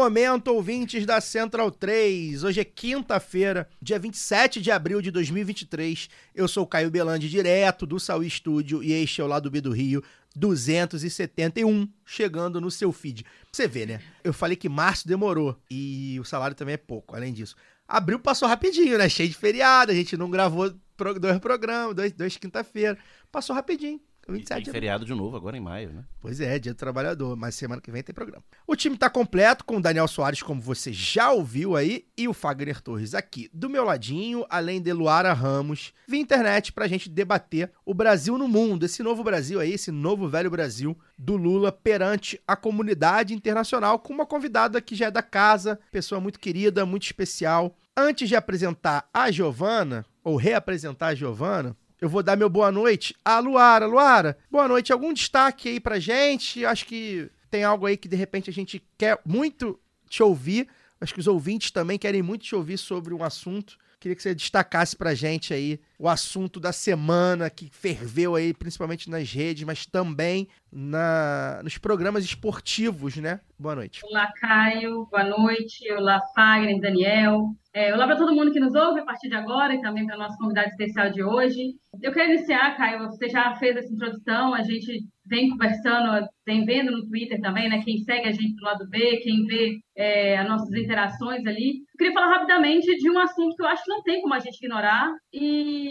Momento, ouvintes da Central 3. Hoje é quinta-feira, dia 27 de abril de 2023. Eu sou o Caio Belandi, direto do Saúl Estúdio, e este é o Lado B do Rio 271, chegando no seu feed. Você vê, né? Eu falei que março demorou e o salário também é pouco, além disso. Abril passou rapidinho, né? Cheio de feriado, a gente não gravou dois programas, dois, dois quinta-feira. Passou rapidinho. E 27 tem de feriado de novo agora em maio, né? Pois é, dia do trabalhador, mas semana que vem tem programa. O time tá completo com o Daniel Soares, como você já ouviu aí, e o Fagner Torres aqui do meu ladinho, além de Luara Ramos, via internet pra gente debater o Brasil no mundo, esse novo Brasil aí, esse novo velho Brasil do Lula perante a comunidade internacional, com uma convidada que já é da casa, pessoa muito querida, muito especial. Antes de apresentar a Giovana, ou reapresentar a Giovana, eu vou dar meu boa noite à Luara. Luara, boa noite. Algum destaque aí pra gente? Acho que tem algo aí que de repente a gente quer muito te ouvir. Acho que os ouvintes também querem muito te ouvir sobre um assunto. Queria que você destacasse pra gente aí o assunto da semana que ferveu aí, principalmente nas redes, mas também na, nos programas esportivos, né? Boa noite. Olá, Caio. Boa noite. Olá, Fagner, Daniel. É, olá para todo mundo que nos ouve a partir de agora e também para o nosso convidado especial de hoje. Eu quero iniciar, Caio, você já fez essa introdução, a gente vem conversando, vem vendo no Twitter também, né? Quem segue a gente do lado B, quem vê é, as nossas interações ali. Eu queria falar rapidamente de um assunto que eu acho que não tem como a gente ignorar, e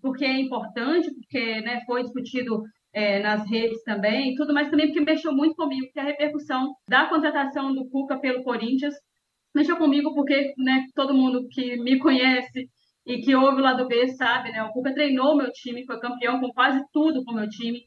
porque é importante, porque né, foi discutido é, nas redes também, tudo, mas também porque mexeu muito comigo, que a repercussão da contratação do Cuca pelo Corinthians. Mexeu comigo porque né, todo mundo que me conhece e que ouve o lado B sabe, né? O Cuca treinou meu time, foi campeão com quase tudo com o meu time.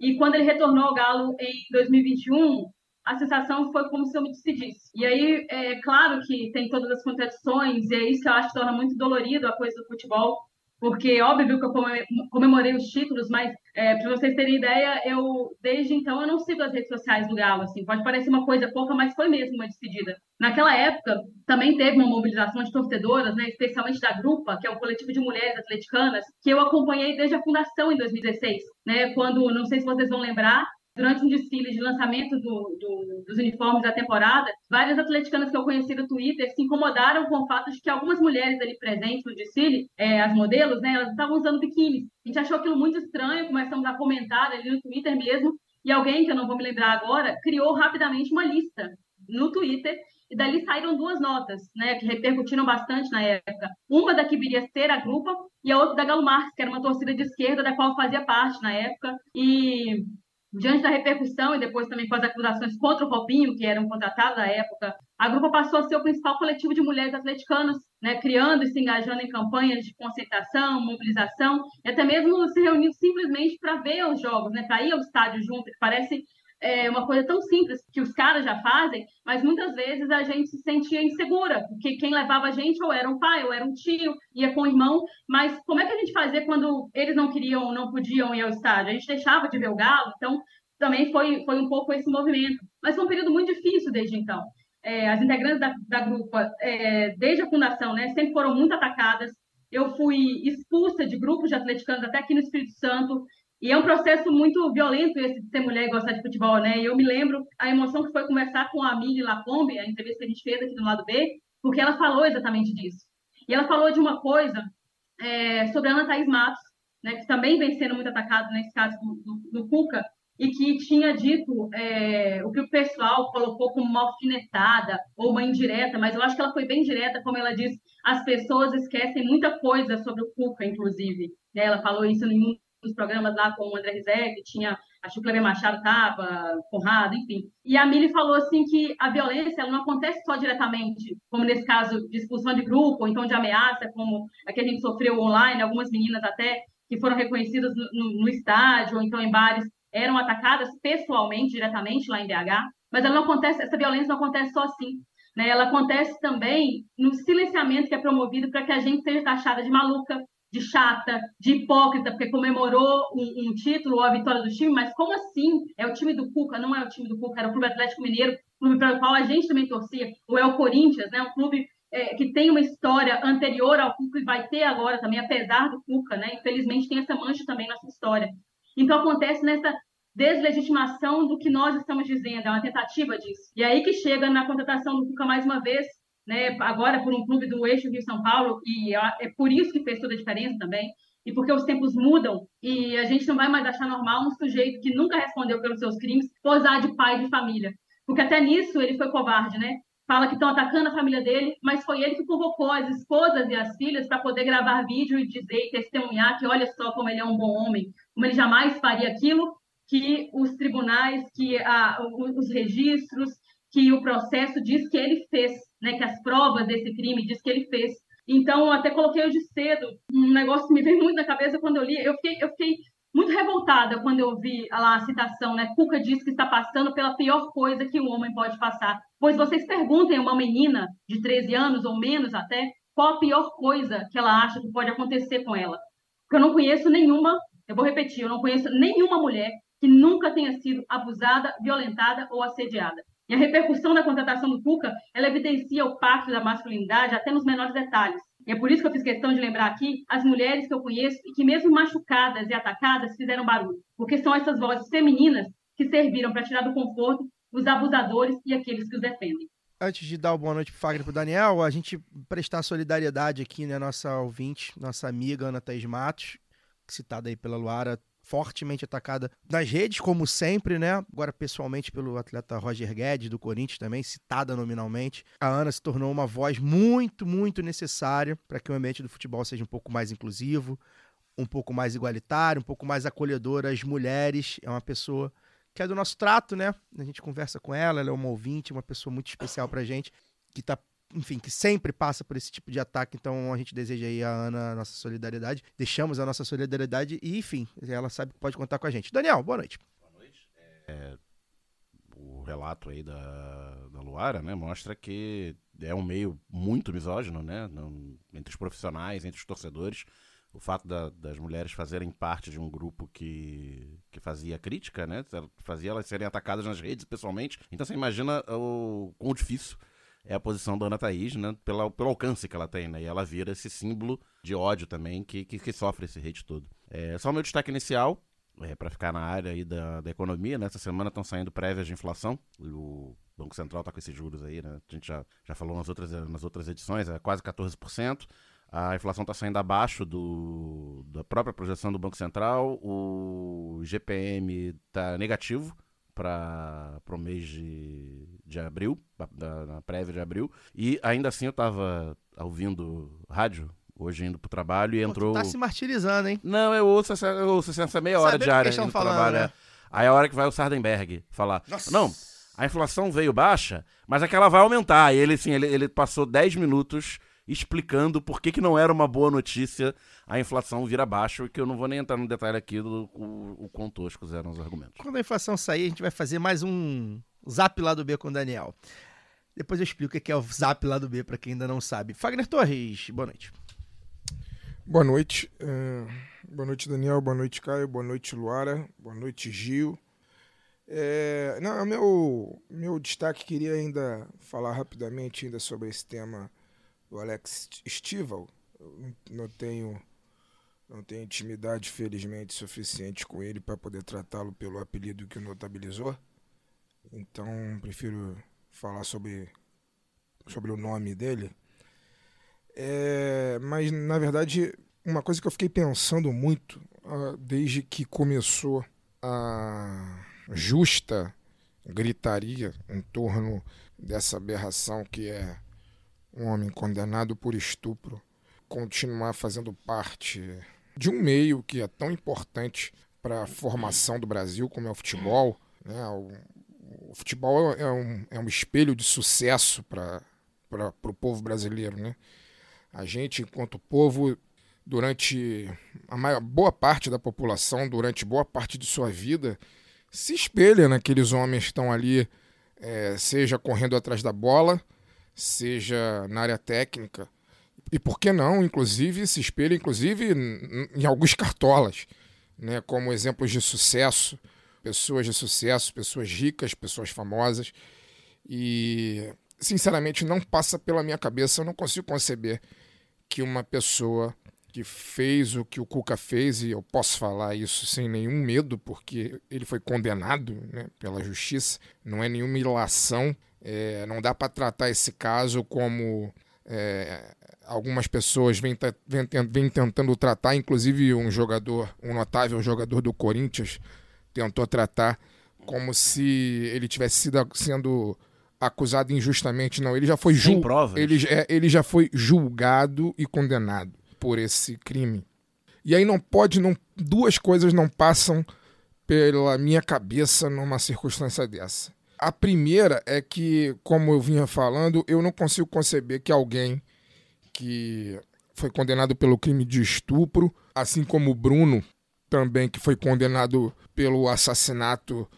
E quando ele retornou ao Galo em 2021, a sensação foi como se eu me despedisse. E aí, é claro que tem todas as contradições, e é isso que eu acho que torna muito dolorido a coisa do futebol, porque óbvio que eu comem- comemorei os títulos, mas é, para vocês terem ideia, eu desde então eu não sigo as redes sociais do Galo, assim, pode parecer uma coisa pouca, mas foi mesmo uma despedida. Naquela época também teve uma mobilização de torcedoras, né, especialmente da Grupa, que é o coletivo de mulheres atleticanas, que eu acompanhei desde a fundação em 2016, né, quando não sei se vocês vão lembrar, durante um desfile de lançamento do- do- dos uniformes da temporada, várias atleticanas que eu conheci no Twitter se incomodaram com o fato de que algumas mulheres ali presentes no desfile, é, as modelos, né, elas estavam usando biquíni. A gente achou aquilo muito estranho, começamos a comentar ali no Twitter mesmo, e alguém, que eu não vou me lembrar agora, criou rapidamente uma lista no Twitter, e dali saíram duas notas, né, que repercutiram bastante na época. Uma da que viria ser a Grupa, e a outra da Galo Marx, que era uma torcida de esquerda da qual fazia parte na época, e diante da repercussão e depois também com as acusações contra o Robinho, que eram contratados à época, a Grupa passou a ser o principal coletivo de mulheres atleticanas, né, criando e se engajando em campanhas de concentração, mobilização, e até mesmo se reunindo simplesmente para ver os jogos, né, para ir ao estádio junto, parece é, uma coisa tão simples que os caras já fazem, mas muitas vezes a gente se sentia insegura, porque quem levava a gente ou era um pai, ou era um tio, ia com o irmão, mas como é que a gente fazia quando eles não queriam, não podiam ir ao estádio? A gente deixava de ver o Galo, então também foi, foi um pouco esse movimento. Mas foi um período muito difícil desde então. É, as integrantes da, da grupa, é, desde a fundação, né, sempre foram muito atacadas. Eu fui expulsa de grupos de atleticanos até aqui no Espírito Santo. E é um processo muito violento esse de ser mulher e gostar de futebol, né? E eu me lembro a emoção que foi conversar com a Amelie Lacombe, a entrevista que a gente fez aqui no lado B, porque ela falou exatamente disso. E ela falou de uma coisa é, sobre a Ana Thaís Matos, né, que também vem sendo muito atacado nesse caso do, do, do Cuca, e que tinha dito é, o que o pessoal colocou como uma alfinetada ou uma indireta, mas eu acho que ela foi bem direta, como ela disse, as pessoas esquecem muita coisa sobre o Cuca, inclusive. Né? Ela falou isso em um dos programas lá com o André Rizek, tinha, o Cleber Machado estava, Conrado, enfim. E a Mili falou assim que a violência ela não acontece só diretamente, como nesse caso de expulsão de grupo, ou então de ameaça, como a que a gente sofreu online, algumas meninas até que foram reconhecidas no, no, no estádio, ou então em bares, eram atacadas pessoalmente, diretamente lá em BH, Mas ela não acontece, essa violência não acontece só assim. Né? Ela acontece também no silenciamento que é promovido para que a gente seja taxada de maluca, de chata, de hipócrita, porque comemorou um, um, título ou a vitória do time, mas como assim? É o time do Cuca, não é o time do Cuca, era o Clube Atlético Mineiro, clube para o qual a gente também torcia, ou é o Corinthians, né? um clube é, que tem uma história anterior ao Cuca e vai ter agora também, apesar do Cuca, né? Infelizmente tem essa mancha também na sua história. Então acontece nessa deslegitimação do que nós estamos dizendo, é uma tentativa disso. E aí que chega na contratação do Cuca mais uma vez, né, agora por um clube do eixo Rio-São Paulo, e é por isso que fez toda a diferença também, e porque os tempos mudam e a gente não vai mais achar normal um sujeito que nunca respondeu pelos seus crimes posar de pai de família. Porque até nisso ele foi covarde, né? Fala que estão atacando a família dele, mas foi ele que convocou as esposas e as filhas para poder gravar vídeo e dizer e testemunhar que olha só como ele é um bom homem, como ele jamais faria aquilo que os tribunais, que a, os registros, que o processo diz que ele fez, né, que as provas desse crime diz que ele fez. Então, até coloquei hoje cedo um negócio que me veio muito na cabeça quando eu li. Eu fiquei, eu fiquei muito revoltada quando eu vi lá a citação, né? Cuca diz que está passando pela pior coisa que um homem pode passar. Pois vocês perguntem a uma menina de 13 anos ou menos até qual a pior coisa que ela acha que pode acontecer com ela. Porque eu não conheço nenhuma, eu vou repetir, eu não conheço nenhuma mulher que nunca tenha sido abusada, violentada ou assediada. E a repercussão da contratação do Cuca, ela evidencia o pacto da masculinidade até nos menores detalhes. E é por isso que eu fiz questão de lembrar aqui as mulheres que eu conheço e que, mesmo machucadas e atacadas, fizeram barulho. Porque são essas vozes femininas que serviram para tirar do conforto os abusadores e aqueles que os defendem. Antes de dar uma boa noite para o Fagner e para o Daniel, a gente prestar solidariedade aqui, né, nossa ouvinte, nossa amiga Ana Thaís Matos, citada aí pela Luara, fortemente atacada nas redes, como sempre, né? Agora, pessoalmente, pelo atleta Roger Guedes, do Corinthians também, citada nominalmente. A Ana se tornou uma voz muito, muito necessária para que o ambiente do futebol seja um pouco mais inclusivo, um pouco mais igualitário, um pouco mais acolhedor às mulheres. É uma pessoa que é do nosso trato, né? A gente conversa com ela, ela é uma ouvinte, uma pessoa muito especial pra gente, que tá enfim, que sempre passa por esse tipo de ataque. Então a gente deseja aí a Ana a nossa solidariedade. Deixamos a nossa solidariedade e, enfim, ela sabe que pode contar com a gente. Daniel, boa noite. Boa noite. É, o relato aí da, da Luara, né, mostra que é um meio muito misógino, né, entre os profissionais, entre os torcedores. O fato da, das mulheres fazerem parte de um grupo que, que fazia crítica, né, fazia elas serem atacadas nas redes pessoalmente. Então você imagina o quão difícil é a posição da Ana Thaís, né? Pela, pelo alcance que ela tem, né? E ela vira esse símbolo de ódio também que, que, que sofre esse hate todo. É, só o meu destaque inicial, é, para ficar na área aí da, da economia, né? semana estão saindo prévias de inflação. O Banco Central está com esses juros aí, né? A gente já, já falou nas outras, nas outras edições, é quase 14%. A inflação está saindo abaixo do, da própria projeção do Banco Central. O GPM está negativo para o mês de, de abril, da, na prévia de abril. E ainda assim eu estava ouvindo rádio hoje indo pro trabalho e entrou. Pô, tá se martirizando, hein? Não, eu ouço essa, eu ouço essa meia hora Saber diária indo falando, trabalho. né? é. Aí a hora que vai o Sardenberg falar. Nossa. Não, a inflação veio baixa, mas é que ela vai aumentar. E ele, assim, ele, ele passou 10 minutos explicando por que, que não era uma boa notícia a inflação vir abaixo, e que eu não vou nem entrar no detalhe aqui do o, o quão toscos eram os argumentos. Quando a inflação sair, a gente vai fazer mais um Zap lá do B com o Daniel. Depois eu explico o que é o Zap lá do B para quem ainda não sabe. Fagner Torres, boa noite. Boa noite. é, boa noite, Daniel. Boa noite, Caio. Boa noite, Luara. Boa noite, Gil. É, não, meu, meu destaque queria ainda falar rapidamente ainda sobre esse tema do Alex Stival. Não- tenho não tenho intimidade, felizmente, suficiente com ele para poder tratá-lo pelo apelido que o notabilizou. Então, prefiro falar sobre, sobre o nome dele. É, mas, na verdade, uma coisa que eu fiquei pensando muito ah, desde que começou a justa gritaria em torno dessa aberração que é um homem condenado por estupro continuar fazendo parte de um meio que é tão importante para a formação do Brasil como é o futebol. Né? O, o futebol é um, é um espelho de sucesso para o povo brasileiro. Né? A gente, enquanto povo, durante a maior, boa parte da população, durante boa parte de sua vida, se espelha naqueles homens que estão ali é, seja correndo atrás da bola, seja na área técnica. E por que não, inclusive, se espelha inclusive em, alguns cartolas, né, como exemplos de sucesso, pessoas de sucesso, pessoas ricas, pessoas famosas. E, sinceramente, não passa pela minha cabeça, eu não consigo conceber que uma pessoa que fez o que o Cuca fez, e eu posso falar isso sem nenhum medo, porque ele foi condenado né, pela justiça, não é nenhuma ilação, é, não dá para tratar esse caso como é, algumas pessoas vêm, tentando tratar, inclusive um jogador, um notável jogador do Corinthians, tentou tratar como se ele tivesse sido sendo acusado injustamente. Não, ele já foi Sem jul... provas. ele, é, ele já foi julgado e condenado por esse crime. E aí não pode, não, duas coisas não passam pela minha cabeça numa circunstância dessa. A primeira é que, como eu vinha falando, eu não consigo conceber que alguém que foi condenado pelo crime de estupro, assim como o Bruno, também que foi condenado pelo assassinato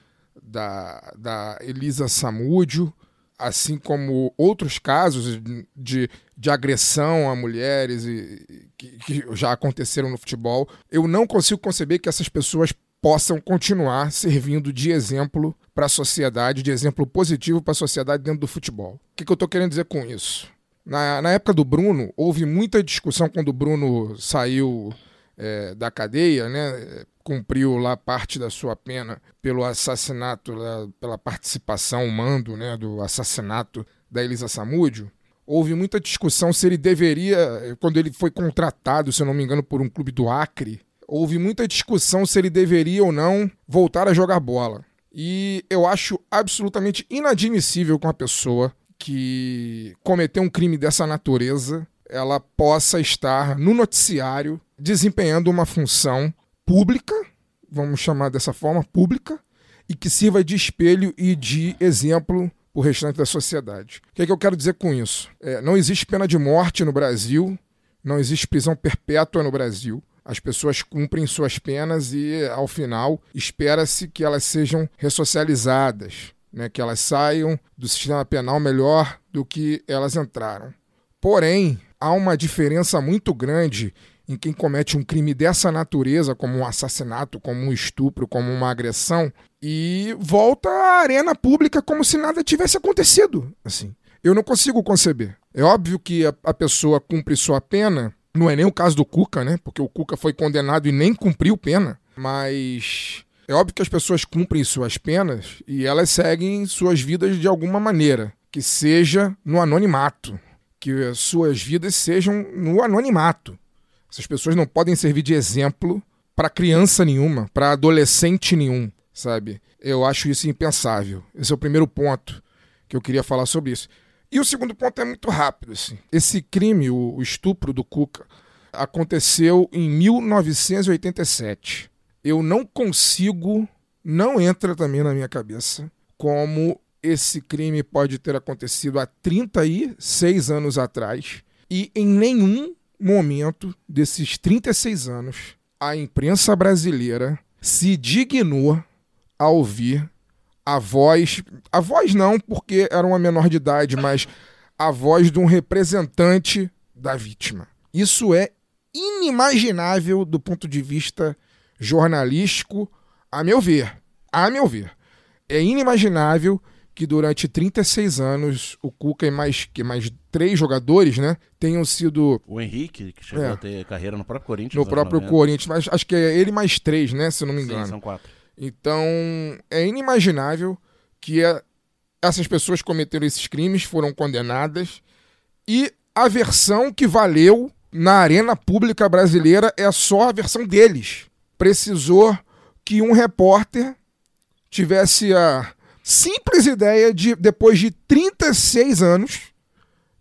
da, da Elisa Samúdio, assim como outros casos de, de agressão a mulheres e, que, que já aconteceram no futebol, eu não consigo conceber que essas pessoas possam continuar servindo de exemplo para a sociedade, de exemplo positivo para a sociedade dentro do futebol. O que, que eu estou querendo dizer com isso? Na, na época do Bruno, houve muita discussão quando o Bruno saiu é, da cadeia, né? Cumpriu lá parte da sua pena pelo assassinato, pela participação, mando, né? Do assassinato da Elisa Samúdio. Houve muita discussão se ele deveria, quando ele foi contratado, se eu não me engano, por um clube do Acre, houve muita discussão se ele deveria ou não voltar a jogar bola. E eu acho absolutamente inadmissível com a pessoa que cometeu um crime dessa natureza ela possa estar no noticiário desempenhando uma função pública, vamos chamar dessa forma, pública, e que sirva de espelho e de exemplo para o restante da sociedade. O que, é que eu quero dizer com isso? É, não existe pena de morte no Brasil, não existe prisão perpétua no Brasil. As pessoas cumprem suas penas e, ao final, espera-se que elas sejam ressocializadas, né, que elas saiam do sistema penal melhor do que elas entraram. Porém, há uma diferença muito grande em quem comete um crime dessa natureza, como um assassinato, como um estupro, como uma agressão, e volta à arena pública como se nada tivesse acontecido. Assim, eu não consigo conceber. É óbvio que a, a pessoa cumpre sua pena. Não é nem o caso do Cuca, né? Porque o Cuca foi condenado e nem cumpriu pena. Mas é óbvio que as pessoas cumprem suas penas e elas seguem suas vidas de alguma maneira, que seja no anonimato que suas vidas sejam no anonimato. Essas pessoas não podem servir de exemplo para criança nenhuma, para adolescente nenhum, sabe? Eu acho isso impensável. Esse é o primeiro ponto que eu queria falar sobre isso. E o segundo ponto é muito rápido. Assim. Esse crime, o, estupro do Cuca, aconteceu em 1987. Eu não consigo, não entra também na minha cabeça como esse crime pode ter acontecido há 36 anos atrás e em nenhum momento desses 36 anos a imprensa brasileira se dignou a ouvir a voz, a voz não, porque era uma menor de idade, mas a voz de um representante da vítima. Isso é inimaginável do ponto de vista jornalístico, a meu ver. A meu ver. É inimaginável que durante 36 anos o Cuca e mais, que mais três jogadores, né, tenham sido. O Henrique, que chegou É. a ter carreira no próprio Corinthians. No próprio 90. Corinthians, mas acho que é ele mais três, né? Se não me Sim, engano. são quatro. Então, é inimaginável que é- essas pessoas cometeram esses crimes, foram condenadas, e a versão que valeu na arena pública brasileira é só a versão deles. Precisou que um repórter tivesse a simples ideia de, depois de 36 anos,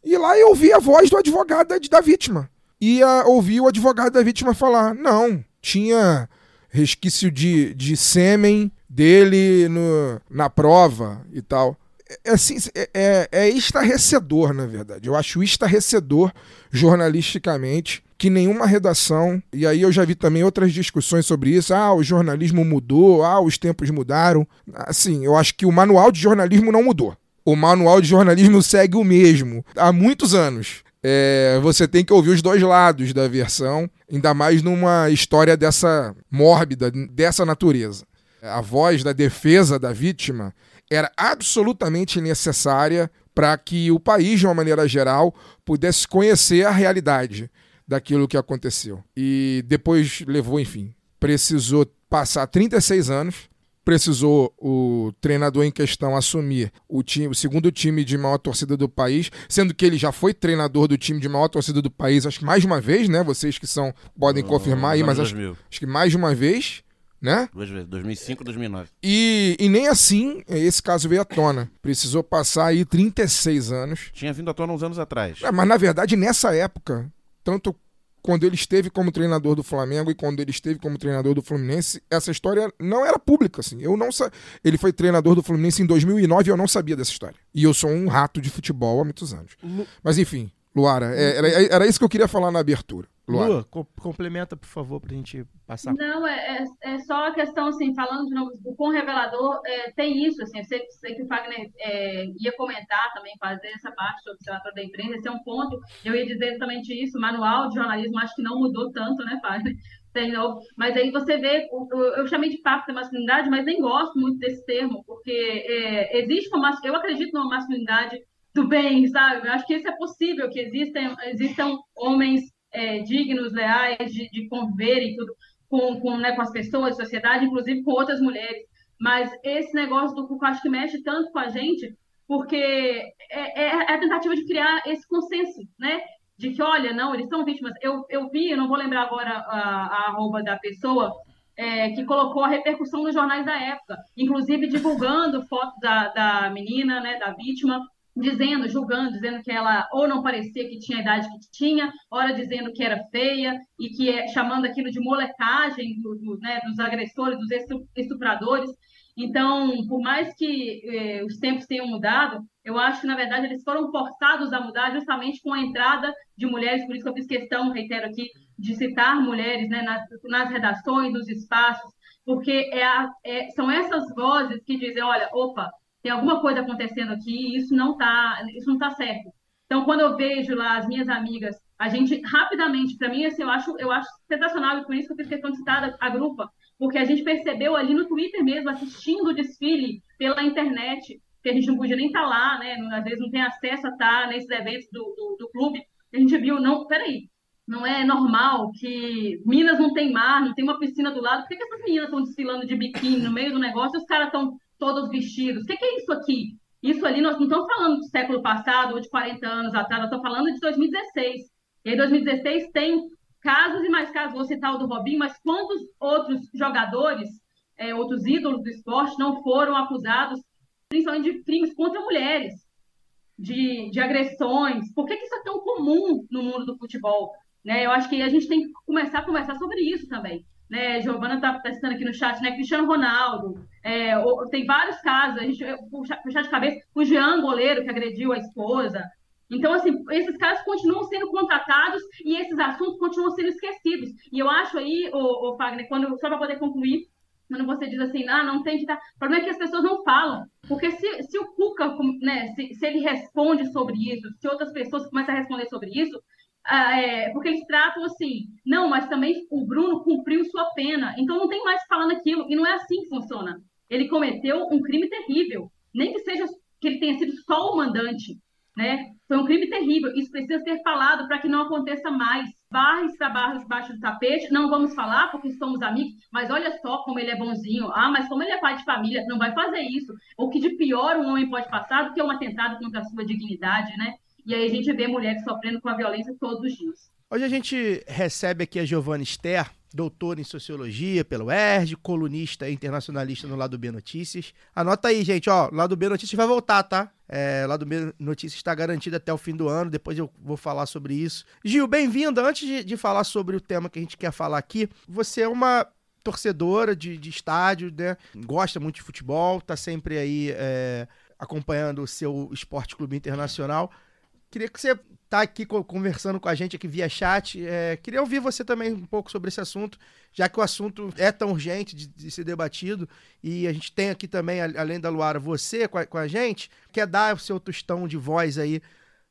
ir lá e ouvir a voz do advogado da, vítima. E a, ouvir o advogado da vítima falar: não, tinha resquício de, de sêmen dele no, na prova e tal. É, assim, é, é, é estarrecedor, na verdade. Eu acho estarrecedor jornalisticamente que nenhuma redação, e aí eu já vi também outras discussões sobre isso, ah, o jornalismo mudou, ah, os tempos mudaram. Assim, eu acho que o manual de jornalismo não mudou. O manual de jornalismo segue o mesmo há muitos anos. É, você tem que ouvir os dois lados da versão, ainda mais numa história dessa mórbida, dessa natureza. A voz da defesa da vítima era absolutamente necessária para que o país, de uma maneira geral, pudesse conhecer a realidade daquilo que aconteceu. E depois levou, enfim, precisou passar 36 anos, precisou o treinador em questão assumir o time, o segundo time de maior torcida do país, sendo que ele já foi treinador do time de maior torcida do país, acho que mais uma vez, né? Vocês que são podem confirmar aí, mas acho, acho que mais de uma vez né? Duas vezes, 2005 e 2009. E, e nem assim esse caso veio à tona. Precisou passar aí 36 anos. Tinha vindo à tona uns anos atrás. É, mas na verdade, nessa época, tanto quando ele esteve como treinador do Flamengo e quando ele esteve como treinador do Fluminense, essa história não era pública, assim. Eu não sa... Ele foi treinador do Fluminense em 2009 e eu não sabia dessa história. E eu sou um rato de futebol há muitos anos. Lu... Mas enfim, Luara, é, era, era isso que eu queria falar na abertura. Luara. Lua, co complementa, por favor, pra gente passar. Não, é, é, é, só a questão, assim, falando de novo, o quão revelador é, tem isso, assim, eu sei, sei que o Fagner é, ia comentar também, fazer essa parte do observatório da imprensa, esse é um ponto, eu ia dizer exatamente isso, manual de jornalismo acho que não mudou tanto, né, Fagner? Tem novo, mas aí você vê, eu chamei de pacto da masculinidade, mas nem gosto muito desse termo, porque é, existe uma, eu acredito numa masculinidade do bem, sabe? Eu acho que isso é possível, que existem, existam homens é, dignos, leais, de, de conviver e tudo com, com, né, com as pessoas, sociedade, inclusive com outras mulheres. Mas esse negócio do eu acho que mexe tanto com a gente, porque é, é, é, a tentativa de criar esse consenso, né? De que, olha, não, eles são vítimas. Eu, eu vi, eu não vou lembrar agora a, a arroba da pessoa, é, que colocou a repercussão nos jornais da época, inclusive divulgando fotos da, da menina, né, da vítima, dizendo, julgando, dizendo que ela ou não parecia que tinha a idade que tinha, ora dizendo que era feia e que é, chamando aquilo de molecagem do, do, né, dos agressores, dos estupradores. Então, por mais que eh, os tempos tenham mudado, eu acho que, na verdade, eles foram forçados a mudar justamente com a entrada de mulheres, por isso que eu fiz questão, reitero aqui, de citar mulheres né, nas, nas redações, nos espaços, porque é a, é, são essas vozes que dizem, olha, opa, tem alguma coisa acontecendo aqui isso não está isso não tá certo. Então, quando eu vejo lá as minhas amigas, a gente rapidamente, para mim, assim, eu acho, eu acho sensacional e por isso que eu fiz questão de citar a, grupa, porque a gente percebeu ali no Twitter mesmo, assistindo o desfile pela internet, que a gente não podia nem estar tá lá, né? Às vezes não tem acesso a estar tá nesses eventos do, do, do clube. A gente viu, não, peraí, não é normal que Minas não tem mar, não tem uma piscina do lado. Por que, que essas meninas estão desfilando de biquíni no meio do negócio e os caras estão todos vestidos. O que, que é isso aqui? Isso ali, nós não estamos falando do século passado ou de 40 anos atrás, nós estamos falando de 2016. E aí, 2016 tem casos e mais casos, vou citar o do Robinho, mas quantos outros jogadores, é, outros ídolos do esporte não foram acusados, principalmente de crimes contra mulheres, de, de agressões? Por que, que isso é tão comum no mundo do futebol? Né? Eu acho que a gente tem que começar a conversar sobre isso também né? Giovana está tá aqui no chat, né? Cristiano Ronaldo, é, tem vários casos, a gente puxar puxa de cabeça, o Jean, goleiro, que agrediu a esposa. Então, assim, esses casos continuam sendo contratados e esses assuntos continuam sendo esquecidos. E eu acho aí, o, o Fagner, quando, só para poder concluir, quando você diz assim, ah, não tem que estar. O problema é que as pessoas não falam. Porque se, se o Cuca, né, se, se ele responde sobre isso, se outras pessoas começam a responder sobre isso, é, porque eles tratam assim, não, mas também o Bruno cumpriu sua pena, então não tem mais falando aquilo, e não é assim que funciona. Ele cometeu um crime terrível, nem que seja que ele tenha sido só o mandante, né? Foi um crime terrível, isso precisa ser falado para que não aconteça mais. Barres para barras debaixo do tapete, não vamos falar porque somos amigos, mas olha só como ele é bonzinho, ah, mas como ele é pai de família, não vai fazer isso. O que de pior um homem pode passar do que um atentado contra a sua dignidade, né? E aí a gente vê mulheres sofrendo com a violência todos os dias. Hoje a gente recebe aqui a Giovanna Ster, doutora em Sociologia pelo ERJ, colunista internacionalista no Lado B Notícias. Anota aí, gente, ó, Lado B Notícias vai voltar, tá? É, Lado B Notícias está garantido até o fim do ano, depois eu vou falar sobre isso. Gil, bem-vinda. Antes de, de, falar sobre o tema que a gente quer falar aqui, você é uma torcedora de, de estádio, né? Gosta muito de futebol, tá sempre aí é, acompanhando o seu Esporte Clube Internacional queria que você tá aqui co- conversando com a gente aqui via chat. é, queria ouvir você também um pouco sobre esse assunto, já que o assunto é tão urgente de, de ser debatido. E a gente tem aqui também, além da Luara, você com a, com a gente. Quer dar o seu tostão de voz aí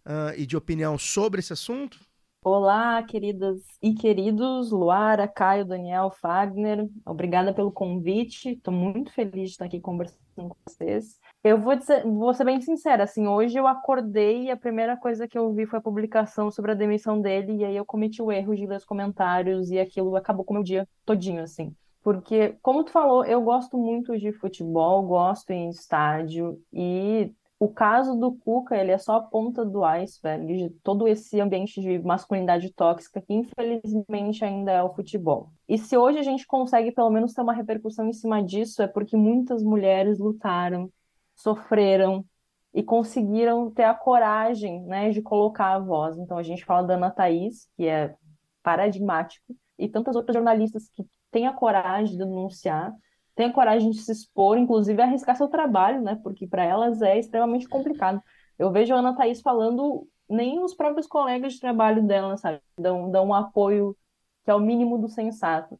ah, e de opinião sobre esse assunto? Olá, queridas e queridos, Luara, Caio, Daniel, Fagner, obrigada pelo convite. Estou muito feliz de estar aqui conversando com vocês. Eu vou dizer, vou ser bem sincera, assim, hoje eu acordei e a primeira coisa que eu vi foi a publicação sobre a demissão dele, e aí eu cometi o erro de ler os comentários e aquilo acabou com o meu dia todinho, assim. Porque, como tu falou, eu gosto muito de futebol, gosto em estádio, e o caso do Cuca, ele é só a ponta do iceberg de todo esse ambiente de masculinidade tóxica que infelizmente ainda é o futebol. E se hoje a gente consegue pelo menos ter uma repercussão em cima disso, é porque muitas mulheres lutaram, sofreram e conseguiram ter a coragem, né, de colocar a voz. Então a gente fala da Ana Thaís, que é paradigmático, e tantas outras jornalistas que têm a coragem de denunciar tem a coragem de se expor, inclusive arriscar seu trabalho, né? Porque para elas é extremamente complicado. Eu vejo a Ana Thaís falando, nem os próprios colegas de trabalho dela, sabe? Dão, dão um apoio que é o mínimo do sensato.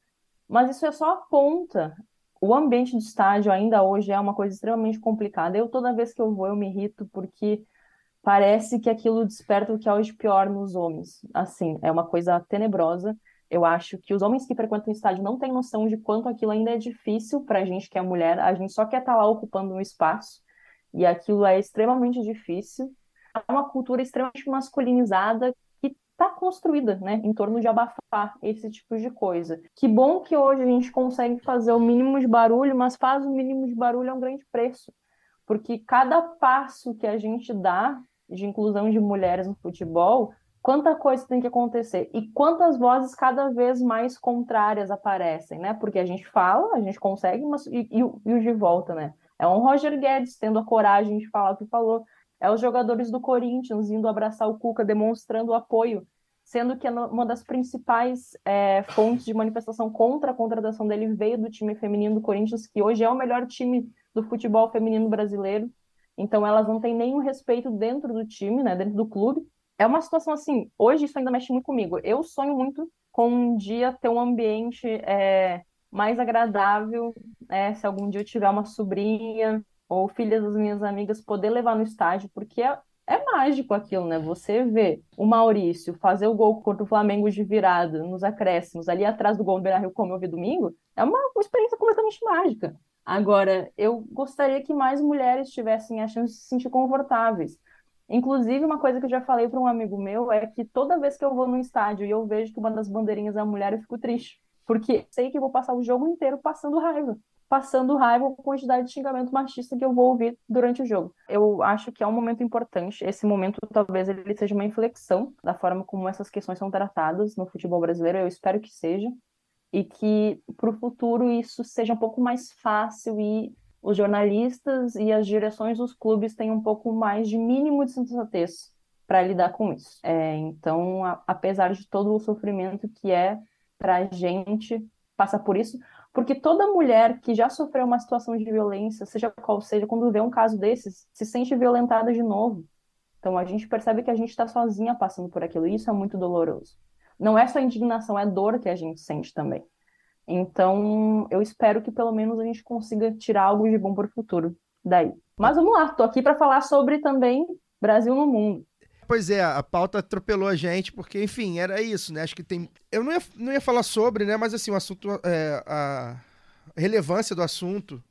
Mas isso é só a ponta. O ambiente do estádio ainda hoje é uma coisa extremamente complicada. Eu, toda vez que eu vou, eu me irrito porque parece que aquilo desperta o que há de pior nos homens. Assim, é uma coisa tenebrosa. Eu acho que os homens que frequentam o estádio não têm noção de quanto aquilo ainda é difícil para a gente que é mulher. A gente só quer estar lá ocupando um espaço e aquilo é extremamente difícil. É uma cultura extremamente masculinizada está construída, né, em torno de abafar esse tipo de coisa. Que bom que hoje a gente consegue fazer o mínimo de barulho, mas faz o mínimo de barulho a um grande preço, porque cada passo que a gente dá de inclusão de mulheres no futebol quanta coisa tem que acontecer e quantas vozes cada vez mais contrárias aparecem, né? Porque a gente fala, a gente consegue, mas e, e, o- e o de volta, né? É um Roger Guedes tendo a coragem de falar o que falou, é os jogadores do Corinthians indo abraçar o Cuca, demonstrando apoio, sendo que uma das principais é, fontes de manifestação contra a contratação dele veio do time feminino do Corinthians, que hoje é o melhor time do futebol feminino brasileiro. Então elas não têm nenhum respeito dentro do time, né? Dentro do clube é uma situação assim, hoje isso ainda mexe muito comigo. Eu sonho muito com um dia ter um ambiente é, mais agradável, né? Se algum dia eu tiver uma sobrinha ou filhas das minhas amigas, poder levar no estádio, porque é, é mágico aquilo, né? Você vê o Maurício fazer o gol contra o Flamengo de virada, nos acréscimos, ali atrás do gol do Beira-Rio, como eu vi domingo, é uma, uma experiência completamente mágica. Agora, eu gostaria que mais mulheres tivessem a chance de se sentir confortáveis. Inclusive, uma coisa que eu já falei para um amigo meu é que toda vez que eu vou no estádio e eu vejo que uma das bandeirinhas é a mulher, eu fico triste. Porque sei que vou passar o jogo inteiro passando raiva. Passando raiva com a quantidade de xingamento machista que eu vou ouvir durante o jogo. Eu acho que é um momento importante. Esse momento, talvez, ele seja uma inflexão da forma como essas questões são tratadas no futebol brasileiro. Eu espero que seja. E que, para o futuro, isso seja um pouco mais fácil e os jornalistas e as direções dos clubes têm um pouco mais de mínimo de sensatez para lidar com isso. É, então, a, apesar de todo o sofrimento que é para a gente passar por isso, porque toda mulher que já sofreu uma situação de violência, seja qual seja, quando vê um caso desses, se sente violentada de novo. Então, a gente percebe que a gente está sozinha passando por aquilo, e isso é muito doloroso. Não é só indignação, é dor que a gente sente também. Então, eu espero que pelo menos a gente consiga tirar algo de bom para o futuro daí. Mas vamos lá, tô aqui para falar sobre também Brasil no mundo. Pois é, a pauta atropelou a gente, porque, enfim, era isso, né? Acho que tem. Eu não ia, não ia falar sobre, né? Mas assim, o assunto. é, a relevância do assunto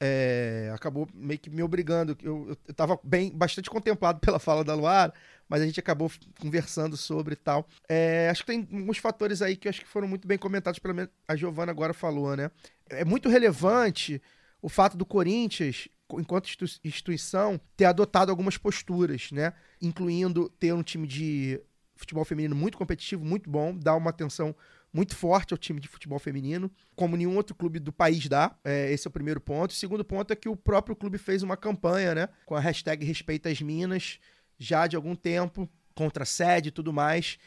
é, acabou meio que me obrigando. Eu, eu, tava bem, bastante contemplado pela fala da Luara, mas a gente acabou conversando sobre e tal. É, acho que tem alguns fatores aí que acho que foram muito bem comentados, pelo menos a Giovana agora falou, né? É muito relevante o fato do Corinthians, enquanto institu- instituição, ter adotado algumas posturas, né? Incluindo ter um time de futebol feminino muito competitivo, muito bom, dar uma atenção muito forte ao time de futebol feminino, como nenhum outro clube do país dá. É, esse é o primeiro ponto. O segundo ponto é que o próprio clube fez uma campanha, né? Com a hashtag Respeita as Minas, já de algum tempo, contra a sede e tudo mais.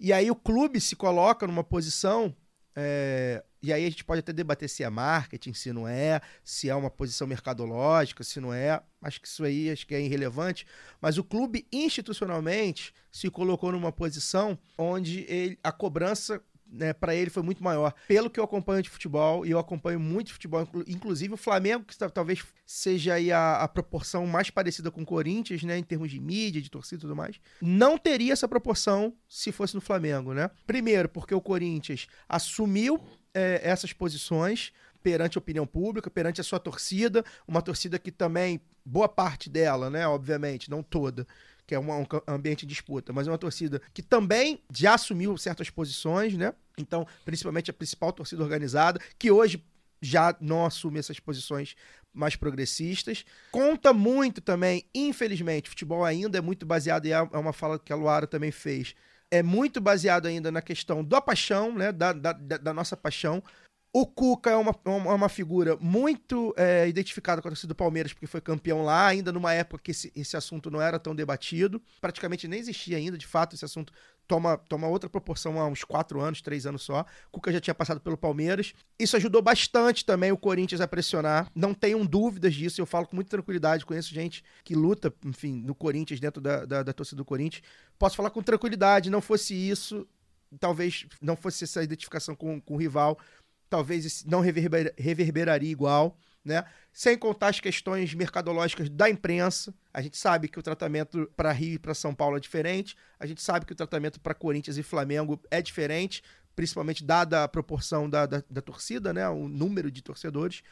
E aí o clube se coloca numa posição é, e aí a gente pode até debater se é marketing, se não é, se é uma posição mercadológica, se não é. Acho que isso aí acho que é irrelevante. Mas o clube institucionalmente se colocou numa posição onde ele, a cobrança né, para ele foi muito maior. Pelo que eu acompanho de futebol, e eu acompanho muito futebol, inclu- inclusive o Flamengo, que ta- talvez seja aí a, a proporção mais parecida com o Corinthians, né, em termos de mídia, de torcida e tudo mais, não teria essa proporção se fosse no Flamengo, né? Primeiro, porque o Corinthians assumiu é, essas posições perante a opinião pública, perante a sua torcida, uma torcida que também, boa parte dela, né, obviamente, não toda, que é um ca- ambiente de disputa, mas é uma torcida que também já assumiu certas posições, né? Então, principalmente a principal torcida organizada, que hoje já não assume essas posições mais progressistas. Conta muito também, infelizmente, futebol ainda é muito baseado, e é é uma fala que a Luara também fez, é muito baseado ainda na questão da paixão, né? Da, da- da nossa paixão. O Cuca é uma, uma, uma figura muito é, identificada com a torcida do Palmeiras, porque foi campeão lá, ainda numa época que esse, esse assunto não era tão debatido. Praticamente nem existia ainda, de fato, esse assunto toma, toma outra proporção há uns quatro anos, três anos só. O Cuca já tinha passado pelo Palmeiras. Isso ajudou bastante também o Corinthians a pressionar. Não tenham dúvidas disso, eu falo com muita tranquilidade. Conheço gente que luta, enfim, no Corinthians, dentro da, da, da torcida do Corinthians. Posso falar com tranquilidade, não fosse isso, talvez não fosse essa identificação com, com o rival, talvez não reverber- reverberaria igual, né? Sem contar as questões mercadológicas da imprensa. A gente sabe que o tratamento para Rio e para São Paulo é diferente. A gente sabe que o tratamento para Corinthians e Flamengo é diferente, principalmente dada a proporção da, da, da torcida, né? O número de torcedores.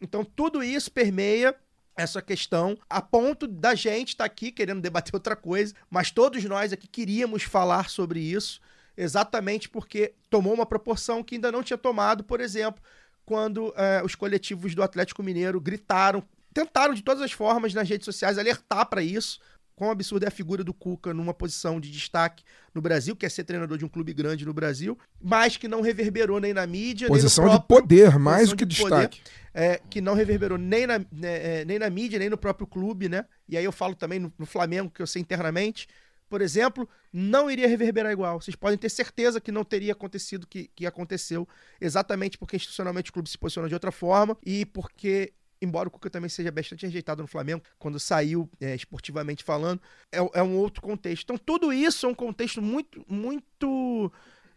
Então, tudo isso permeia essa questão a ponto da gente estar aqui querendo debater outra coisa, mas todos nós aqui queríamos falar sobre isso, exatamente porque tomou uma proporção que ainda não tinha tomado, por exemplo, quando eh, os coletivos do Atlético Mineiro gritaram, tentaram de todas as formas nas redes sociais alertar para isso. Quão absurda é a figura do Cuca numa posição de destaque no Brasil, que é ser treinador de um clube grande no Brasil, mas que não reverberou nem na mídia, Posição no de próprio poder, mais do que de poder destaque. é, que não reverberou nem na, né, é, nem na mídia, nem no próprio clube, né? E aí eu falo também no, no Flamengo, que eu sei internamente, por exemplo, não iria reverberar igual. Vocês podem ter certeza que não teria acontecido o que, que aconteceu, exatamente porque institucionalmente o clube se posicionou de outra forma e porque. Embora o Cuca também seja bastante rejeitado no Flamengo, quando saiu é, esportivamente falando, é, é um outro contexto. Então, tudo isso é um contexto muito, muito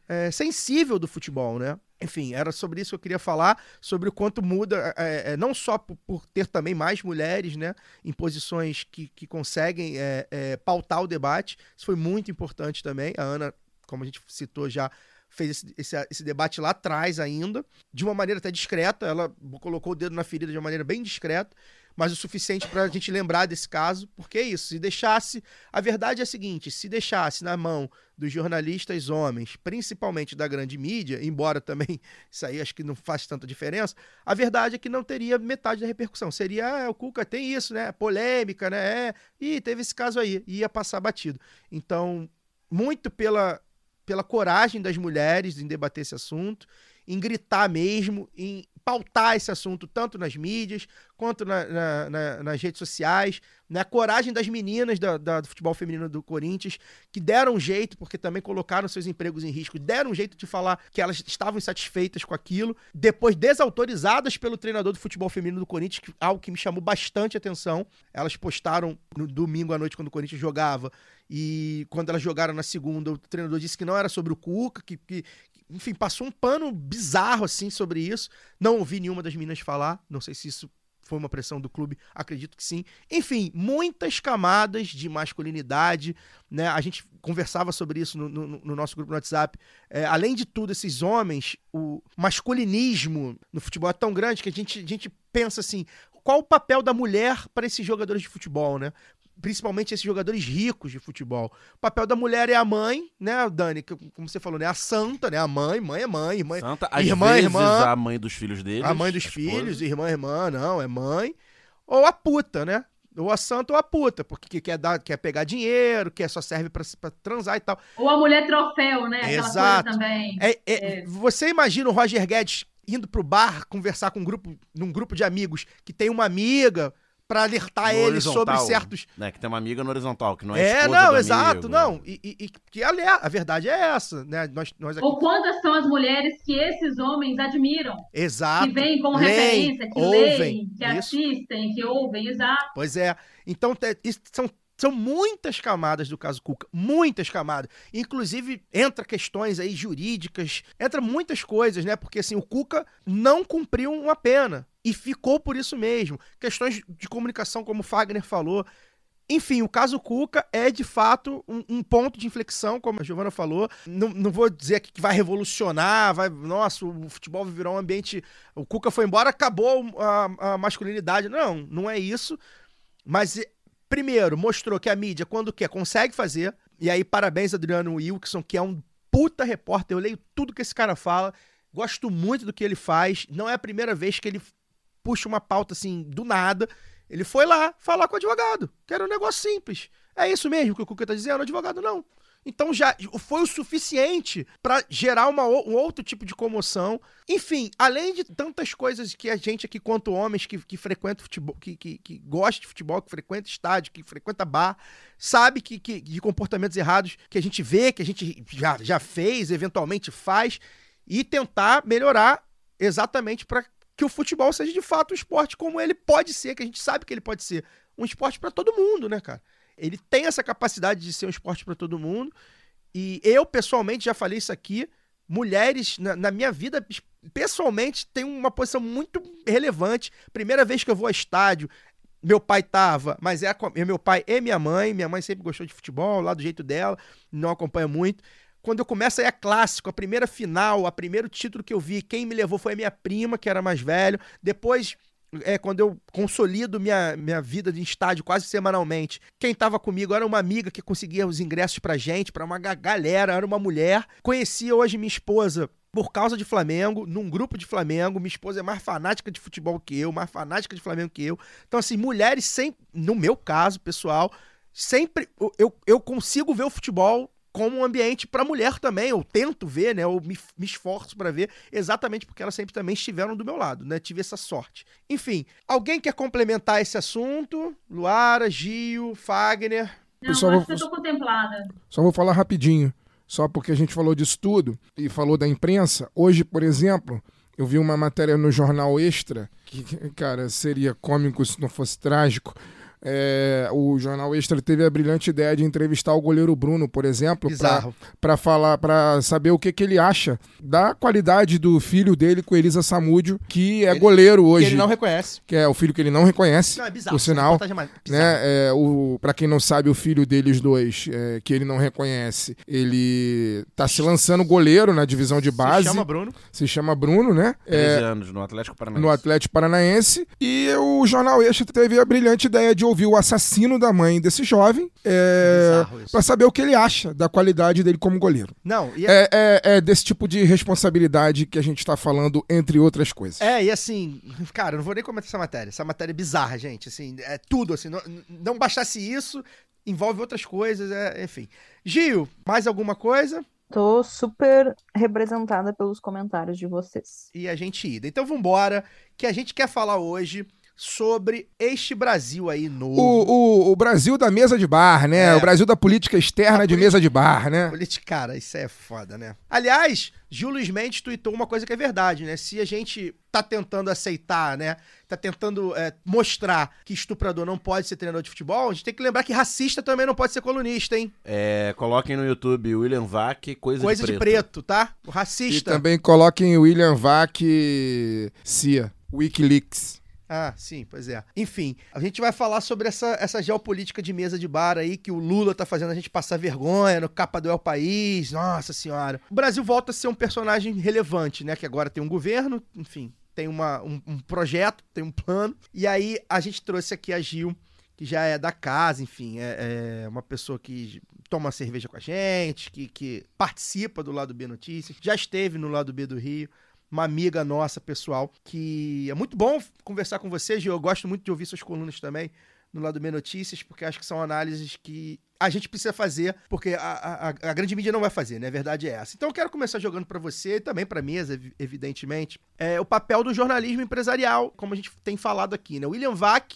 é, sensível do futebol, né? Enfim, era sobre isso que eu queria falar, sobre o quanto muda, é, é, não só por, por ter também mais mulheres, né, em posições que, que conseguem é, pautar o debate, isso foi muito importante também. A Ana, como a gente citou já, fez esse, esse, esse debate lá atrás ainda, de uma maneira até discreta, ela colocou o dedo na ferida de uma maneira bem discreta, mas o suficiente para a gente lembrar desse caso, porque é isso, se deixasse, a verdade é a seguinte, se deixasse na mão dos jornalistas homens, principalmente da grande mídia, embora também isso aí acho que não faz tanta diferença, a verdade é que não teria metade da repercussão, seria, ah, o Cuca tem isso, né, polêmica, né, é, e teve esse caso aí, ia passar batido. Então, muito pela, pela coragem das mulheres em debater esse assunto, em gritar mesmo, em pautar esse assunto tanto nas mídias quanto na- na- na- nas redes sociais, né? A coragem das meninas da- da- do futebol feminino do Corinthians, que deram um jeito, porque também colocaram seus empregos em risco, deram um jeito de falar que elas estavam insatisfeitas com aquilo, depois desautorizadas pelo treinador do futebol feminino do Corinthians, que, algo que me chamou bastante atenção. Elas postaram no domingo à noite, quando o Corinthians jogava, e quando elas jogaram na segunda, o treinador disse que não era sobre o Cuca, que, que enfim, passou um pano bizarro assim sobre isso. Não ouvi nenhuma das meninas falar, não sei se isso foi uma pressão do clube, acredito que sim. Enfim, muitas camadas de masculinidade, né? A gente conversava sobre isso no, no- no nosso grupo no WhatsApp. É, além de tudo, esses homens, o masculinismo no futebol é tão grande que a gente, a gente pensa assim: qual o papel da mulher para esses jogadores de futebol, né? Principalmente esses jogadores ricos de futebol. O papel da mulher é a mãe, né, Dani? Como você falou, né? A santa, né? A mãe, mãe é mãe, mãe. Santa, às irmã, vezes, irmã. a mãe dos filhos dele. A mãe dos filhos, irmã, irmã, não, é mãe. Ou a puta, né? Ou a santa ou a puta, porque que- quer, dar, quer pegar dinheiro, quer só serve pra, pra transar e tal. Ou a mulher troféu, né? Aquela Exato. coisa também. É, é, Você imagina o Roger Guedes indo pro bar conversar com um grupo, num grupo de amigos que tem uma amiga, pra alertar No ele sobre certos. Né, que tem uma amiga no horizontal, que não é É, não, do exato, amigo. não. E, e, e que alerta. A verdade é essa, né? Nós, nós aqui. Ou quantas são as mulheres que esses homens admiram, Exato. que veem como Leem, referência, que ouvem, leem, que isso. assistem, que ouvem, exato. Pois é. Então, são, são muitas camadas do caso Cuca. Muitas camadas. Inclusive, entra questões aí jurídicas, entra muitas coisas, né? Porque assim, o Cuca não cumpriu uma pena. E ficou por isso mesmo. Questões de comunicação, como o Fagner falou. Enfim, o caso Cuca é de fato um, um ponto de inflexão, como a Giovana falou. Não, não vou dizer que vai revolucionar, vai. Nossa, o futebol virou um ambiente. O Cuca foi embora, acabou a, a masculinidade. Não, não é isso. Mas, primeiro, mostrou que a mídia, quando quer, consegue fazer. E aí, parabéns, Adriano Wilson, que é um puta repórter. Eu leio tudo que esse cara fala. Gosto muito do que ele faz. Não é a primeira vez que ele puxa uma pauta assim, do nada. Ele foi lá falar com o advogado, que era um negócio simples. É isso mesmo que o Cuca tá dizendo? O advogado não. Então já foi o suficiente para gerar uma, um outro tipo de comoção. Enfim, além de tantas coisas que a gente aqui, quanto homens que, que frequentam futebol, que, que, que gosta de futebol, que frequenta estádio, que frequenta bar, sabe que, que de comportamentos errados que a gente vê, que a gente já, já fez, eventualmente faz, e tentar melhorar exatamente para que o futebol seja de fato um esporte como ele pode ser, que a gente sabe que ele pode ser. Um esporte para todo mundo, né, cara? Ele tem essa capacidade de ser um esporte para todo mundo. E eu, pessoalmente, já falei isso aqui. Mulheres, na, na minha vida, pessoalmente, tem uma posição muito relevante. Primeira vez que eu vou a estádio, meu pai tava, mas é, meu pai e minha mãe. Minha mãe sempre gostou de futebol, lá do jeito dela, não acompanha muito. Quando eu começo aí é clássico, a primeira final, o primeiro título que eu vi, quem me levou foi a minha prima, que era mais velho. Depois, é, quando eu consolido minha, minha vida de estádio quase semanalmente, quem tava comigo era uma amiga que conseguia os ingressos pra gente, pra uma ga- galera, era uma mulher. Conheci hoje minha esposa por causa de Flamengo, num grupo de Flamengo. Minha esposa é mais fanática de futebol que eu, mais fanática de Flamengo que eu. Então, assim, mulheres sempre, no meu caso, pessoal, sempre eu, eu consigo ver o futebol como um ambiente para mulher também. Eu tento ver, né? Eu me, me esforço para ver, exatamente porque elas sempre também estiveram do meu lado, né? Tive essa sorte. Enfim, alguém quer complementar esse assunto? Luara, Gil, Fagner. Não, Pessoal, acho que vou- eu tô contemplada. Só vou falar rapidinho, só porque a gente falou disso tudo e falou da imprensa. Hoje, por exemplo, eu vi uma matéria no Jornal Extra, que, cara, seria cômico se não fosse trágico. É, o Jornal Extra teve a brilhante ideia de entrevistar o goleiro Bruno, por exemplo, para falar, para saber o que, que ele acha da qualidade do filho dele com Elisa Samúdio, que é Ele- goleiro Que hoje, ele não reconhece. que é o filho que ele não reconhece, Não, é bizarro. por essa sinal é mais né? É, o, para quem não sabe, o filho deles dois, é, que ele não reconhece, ele tá se lançando goleiro na divisão de base. Se chama Bruno. se chama Bruno, né? 13 É, anos no Atlético Paranaense. no Atlético Paranaense. E o Jornal Extra teve a brilhante ideia de ouvir o assassino da mãe desse jovem é, para saber o que ele acha da qualidade dele como goleiro. Não, e é, É, é- é desse tipo de responsabilidade que a gente tá falando, entre outras coisas. é, e assim, cara, eu não vou nem comentar essa matéria. Essa matéria é bizarra, gente. Assim, é tudo, assim. Não, não bastasse isso, envolve outras coisas, é, enfim. Gil, mais alguma coisa? Tô super representada pelos comentários de vocês. e a gente ida. Então vambora, que a gente quer falar hoje sobre este Brasil aí novo. O, o, o Brasil da mesa de bar, né? É. O Brasil da política externa A de mesa de bar, né? Política, cara, isso é foda, né? Aliás, Gil Luiz Mendes tweetou uma coisa que é verdade, né? Se a gente tá tentando aceitar, né? Tá tentando é, mostrar que estuprador não pode ser treinador de futebol, a gente tem que lembrar que racista também não pode ser colunista, hein? É, coloquem no YouTube William Vac, Coisa, Coisa de, de preto. preto, tá? O E racista. também coloquem William Vac CIA, Wikileaks. Ah, sim, pois é. Enfim, a gente vai falar sobre essa, essa geopolítica de mesa de bar aí que o Lula tá fazendo a gente passar vergonha no capa do El País. Nossa senhora. O Brasil volta a ser um personagem relevante, né? Que agora tem um governo, enfim, tem uma, um, um projeto, tem um plano. E aí a gente trouxe aqui a Gil, que já é da casa, enfim, é, é uma pessoa que toma cerveja com a gente, que, que participa do lado B Notícias, já esteve no lado B do Rio uma amiga nossa, pessoal, que é muito bom conversar com você. Eu gosto muito de ouvir suas colunas também no lado B Notícias, porque acho que são análises que a gente precisa fazer, porque a, a, a grande mídia não vai fazer, né? A verdade é essa. Então eu quero começar jogando para você e também para mesa, ev- evidentemente, é, o papel do jornalismo empresarial, como a gente tem falado aqui, né? William Vac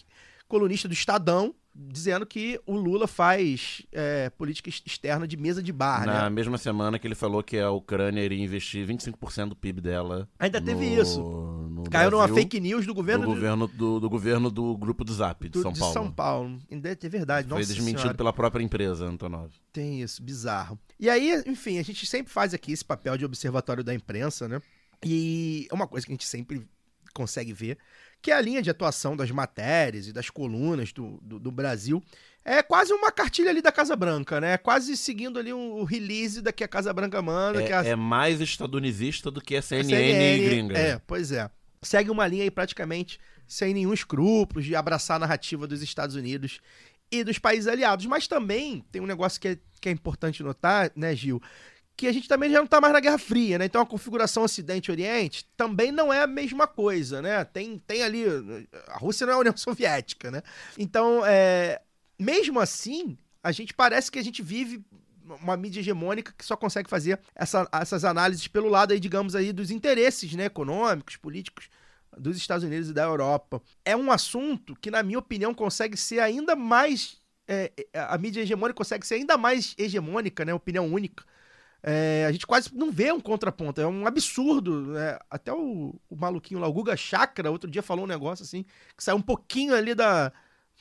colunista do Estadão, dizendo que o Lula faz é, política externa de mesa de bar, Na né? mesma semana que ele falou que a Ucrânia iria investir 25% do PIB dela. Ainda teve no- isso. no Caiu numa Brasil, fake news do governo, do do- governo do, do governo do grupo do Zap de do- São de Paulo. São Paulo. Ainda é verdade, Foi nossa desmentido senhora. pela própria empresa, Antonov. Tem isso, bizarro. E aí, enfim, a gente sempre faz aqui esse papel de observatório da imprensa, né? E é uma coisa que a gente sempre consegue ver, que é a linha de atuação das matérias e das colunas do, do, do Brasil. É quase uma cartilha ali da Casa Branca, né? Quase seguindo ali um, o release da que a Casa Branca manda. que a, É, é mais estadunizista do que a a CNN, gringa. É, pois é. Segue uma linha aí praticamente sem nenhum escrúpulo de abraçar a narrativa dos Estados Unidos e dos países aliados. Mas também tem um negócio que é, que é importante notar, né, Gil? Que a gente também já não tá mais na Guerra Fria, né? Então a configuração Ocidente-Oriente também não é a mesma coisa, né? Tem, tem ali. A Rússia não é a União Soviética, né? Então, é, mesmo assim, a gente parece que a gente vive uma mídia hegemônica que só consegue fazer essa- essas análises pelo lado aí, digamos aí, dos interesses né, econômicos, políticos dos Estados Unidos e da Europa. É um assunto que, na minha opinião, consegue ser ainda mais. é, é, a mídia hegemônica consegue ser ainda mais hegemônica, né? Opinião única. É, a gente quase não vê um contraponto, é um absurdo. né? Até o, o maluquinho lá, o Guga Chakra, outro dia falou um negócio assim, que saiu um pouquinho ali da.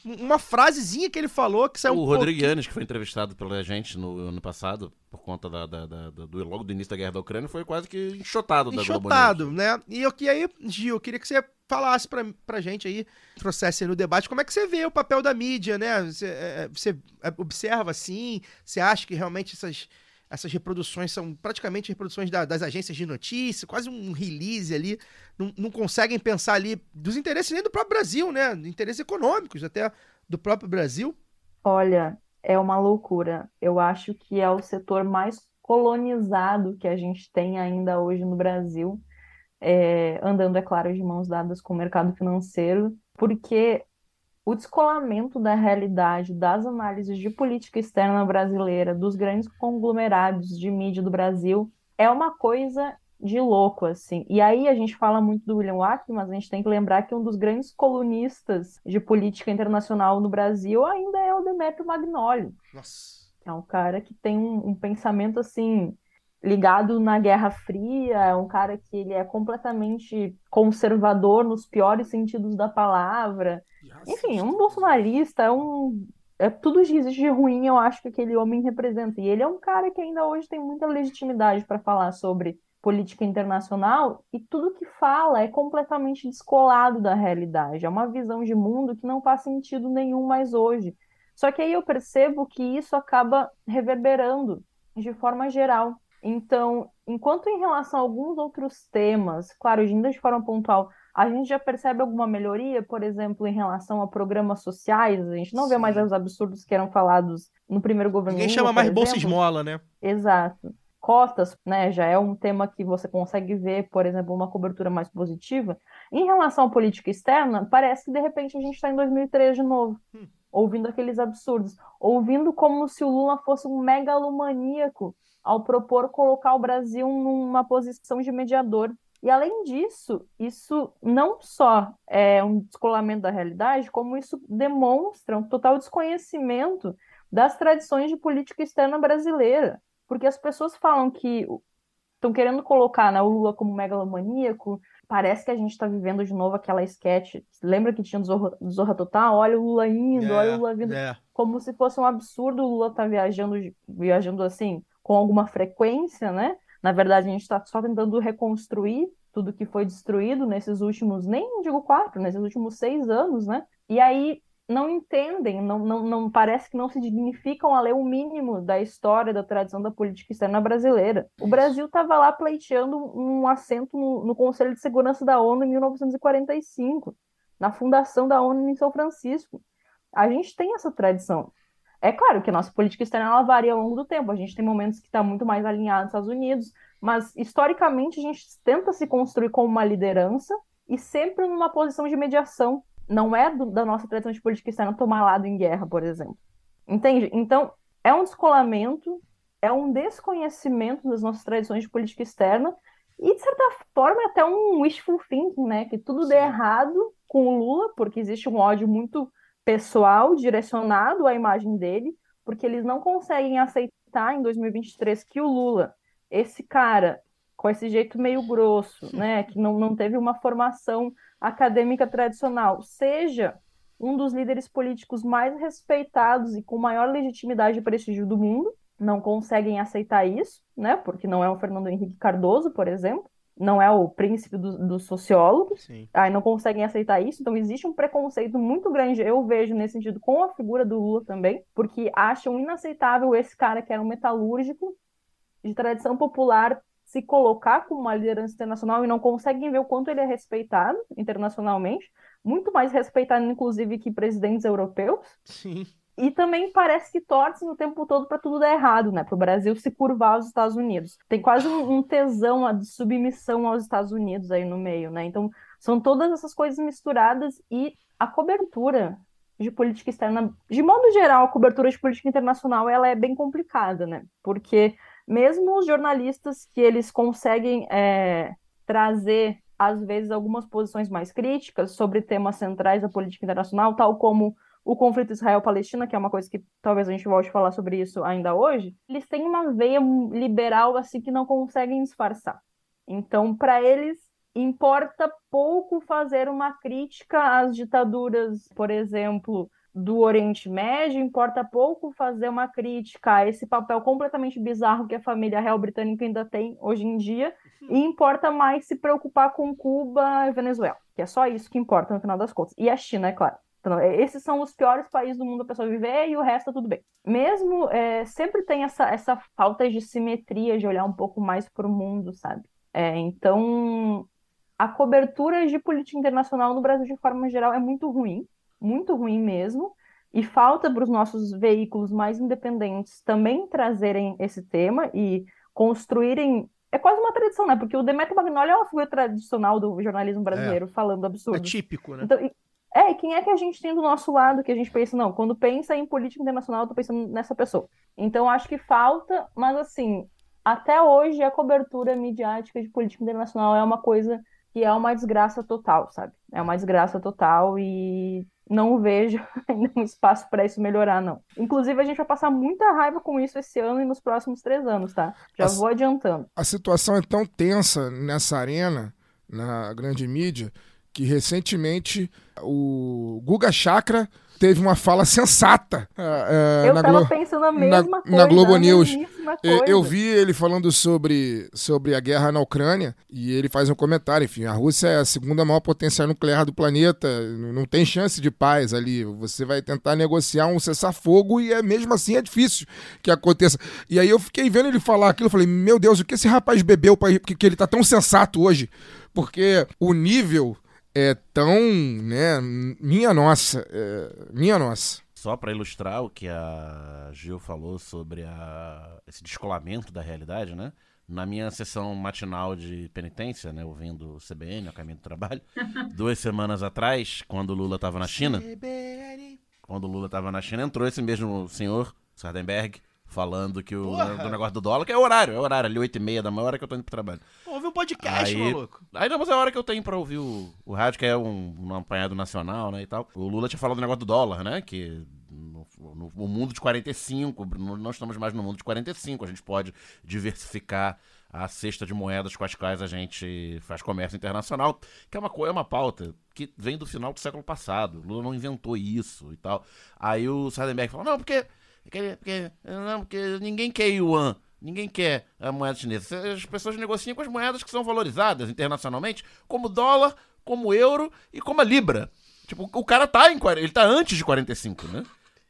Uma frasezinha que ele falou que saiu o um Rodrigo pouquinho- Yanes, que foi entrevistado pela gente no ano passado, por conta da, da- da- da- do, logo do início da guerra da Ucrânia, foi quase que enxotado, da Globo News. enxotado, né? E eu que aí, Gil, eu queria que você falasse pra, pra gente aí, trouxesse aí no debate, como é que você vê o papel da mídia, né? Você, é, é, você observa assim, você acha que realmente essas, essas reproduções são praticamente reproduções da- das agências de notícia, quase um release ali, não, não conseguem pensar ali dos interesses nem do próprio Brasil, né? Interesses econômicos até do próprio Brasil. Olha, é uma loucura. Eu acho que é o setor mais colonizado que a gente tem ainda hoje no Brasil, é, andando, é claro, de mãos dadas com o mercado financeiro, porque o descolamento da realidade das análises de política externa brasileira, dos grandes conglomerados de mídia do Brasil, é uma coisa de louco, assim. E aí a gente fala muito do William Wack, mas a gente tem que lembrar que um dos grandes colunistas de política internacional no Brasil ainda é o Demetrio Magnoli, Nossa. é um cara que tem um, um pensamento, assim, ligado na Guerra Fria, é um cara que ele é completamente conservador nos piores sentidos da palavra. Enfim, um bolsonarista, é um. É tudo que existe de ruim, eu acho que aquele homem representa. E ele é um cara que ainda hoje tem muita legitimidade para falar sobre política internacional, e tudo que fala é completamente descolado da realidade. É uma visão de mundo que não faz sentido nenhum mais hoje. Só que aí eu percebo que isso acaba reverberando de forma geral. Então, enquanto em relação a alguns outros temas, claro, ainda de forma pontual, a gente já percebe alguma melhoria, por exemplo, em relação a programas sociais, a gente não vê Sim. mais os absurdos que eram falados no primeiro governo Ninguém Lula, chama mais Bolsa. Esmola, né? Exato. Cotas, né, já é um tema que você consegue ver, por exemplo, uma cobertura mais positiva. Em relação à política externa, parece que de repente a gente está em 2003 de novo, Hum. ouvindo aqueles absurdos, ouvindo como se o Lula fosse um megalomaníaco ao propor colocar o Brasil numa posição de mediador. E além disso, isso não só é um descolamento da realidade, como isso demonstra um total desconhecimento das tradições de política externa brasileira. Porque as pessoas falam que estão querendo colocar né, o Lula como megalomaníaco. Parece que a gente está vivendo de novo aquela sketch. Lembra que tinha Zorra, Zorra Total? Olha o Lula indo, olha o Lula vindo. é. Como se fosse um absurdo o Lula estar viajando, viajando assim, com alguma frequência, né? Na verdade, a gente está só tentando reconstruir tudo que foi destruído nesses últimos, nem digo quatro, nesses últimos seis anos, né? E aí não entendem, não, não, não parece que não se dignificam a ler o mínimo da história, da tradição da política externa brasileira. O Brasil estava lá pleiteando um assento no, no Conselho de Segurança da ONU em 1945, na fundação da ONU em São Francisco. A gente tem essa tradição. É claro que a nossa política externa ela varia ao longo do tempo. A gente tem momentos que está muito mais alinhado aos Estados Unidos, mas historicamente a gente tenta se construir como uma liderança e sempre numa posição de mediação. Não é do, da nossa tradição de política externa tomar lado em guerra, por exemplo. Entende? Então, é um descolamento, é um desconhecimento das nossas tradições de política externa e, de certa forma, é até um wishful thinking, né? Que tudo dê Sim. errado com o Lula, porque existe um ódio muito pessoal direcionado à imagem dele, porque eles não conseguem aceitar em 2023 que o Lula, esse cara com esse jeito meio grosso, né, que não, não teve uma formação acadêmica tradicional, seja um dos líderes políticos mais respeitados e com maior legitimidade e prestígio do mundo, não conseguem aceitar isso, né? Porque não é o Fernando Henrique Cardoso, por exemplo, não é o príncipe dos do sociólogos, Sim. aí não conseguem aceitar isso, então existe um preconceito muito grande, eu vejo nesse sentido com a figura do Lula também, porque acham inaceitável esse cara que era um metalúrgico de tradição popular se colocar como uma liderança internacional e não conseguem ver o quanto ele é respeitado internacionalmente, muito mais respeitado inclusive que presidentes europeus. Sim. E também parece que torcem o tempo todo para tudo dar errado, né? Para o Brasil se curvar aos Estados Unidos. Tem quase um, um tesão de submissão aos Estados Unidos aí no meio, né? Então, são todas essas coisas misturadas e a cobertura de política externa, de modo geral, a cobertura de política internacional, ela é bem complicada, né? Porque mesmo os jornalistas que eles conseguem é, trazer, às vezes, algumas posições mais críticas sobre temas centrais da política internacional, tal como o conflito Israel-Palestina, que é uma coisa que talvez a gente volte a falar sobre isso ainda hoje, eles têm uma veia liberal assim que não conseguem disfarçar. Então, para eles, importa pouco fazer uma crítica às ditaduras, por exemplo, do Oriente Médio, importa pouco fazer uma crítica a esse papel completamente bizarro que a família real britânica ainda tem hoje em dia, e importa mais se preocupar com Cuba e Venezuela, que é só isso que importa no final das contas. E a China, é claro. Então, esses são os piores países do mundo para pessoa viver e o resto tá tudo bem. Mesmo, é, sempre tem essa, essa falta de simetria, de olhar um pouco mais para o mundo, sabe? É, então, a cobertura de política internacional no Brasil, de forma geral, é muito ruim, muito ruim mesmo, e falta para os nossos veículos mais independentes também trazerem esse tema e construírem. É quase uma tradição, né? Porque o Demetrio Magnoli é uma figura tradicional do jornalismo brasileiro, falando É absurdos. típico, né? Então, é, e quem é que a gente tem do nosso lado que a gente pensa, não, quando pensa em política internacional, eu tô pensando nessa pessoa. Então, acho que falta, mas assim, até hoje a cobertura midiática de política internacional é uma coisa que é uma desgraça total, sabe? É uma desgraça total e não vejo ainda um espaço para isso melhorar, não. Inclusive, a gente vai passar muita raiva com isso esse ano e nos próximos três anos, tá? Já As- vou adiantando. A situação é tão tensa nessa arena, na grande mídia, que recentemente o Guga Chakra teve uma fala sensata ah, Eu na tava Glo- pensando a na- mesma na coisa, Globo a News. Eu, eu vi ele falando sobre, sobre a guerra na Ucrânia e ele faz um comentário, enfim, a Rússia é a segunda maior potência nuclear do planeta, não tem chance de paz ali. Você vai tentar negociar um cessar-fogo e é mesmo assim é difícil que aconteça. E aí eu fiquei vendo ele falar aquilo, eu falei, meu Deus, o que esse rapaz bebeu para que, que ele tá tão sensato hoje? Porque o nível é tão, né, minha nossa, é, minha nossa. Só para ilustrar o que a Gil falou sobre a- esse descolamento da realidade, né? Na minha sessão matinal de penitência, né, ouvindo o CBN, a caminho do trabalho, duas semanas atrás, quando o Lula estava na China, quando o Lula estava na China, entrou esse mesmo senhor, Sardenberg, falando que o do negócio do dólar, que é horário, é horário, ali 8 e meia da manhã, hora que eu tô indo pro trabalho. Ouve um podcast, Aí- maluco. Aí não, mas é a hora que eu tenho pra ouvir o, o rádio, que é um, um apanhado nacional, né, e tal. O Lula tinha falado do negócio do dólar, né, que no, no- no mundo de 45, no- nós estamos mais no mundo de 45, a gente pode diversificar a cesta de moedas com as quais a gente faz comércio internacional, que é uma, é uma pauta que vem do final do século passado. O Lula não inventou isso e tal. Aí o Sardenberg falou, não, porque, porque, não, porque ninguém quer yuan. Ninguém quer a moeda chinesa. As pessoas negociam com as moedas que são valorizadas internacionalmente, como dólar, como euro e como a libra. Tipo, o cara tá em 40, ele tá antes de 45, né?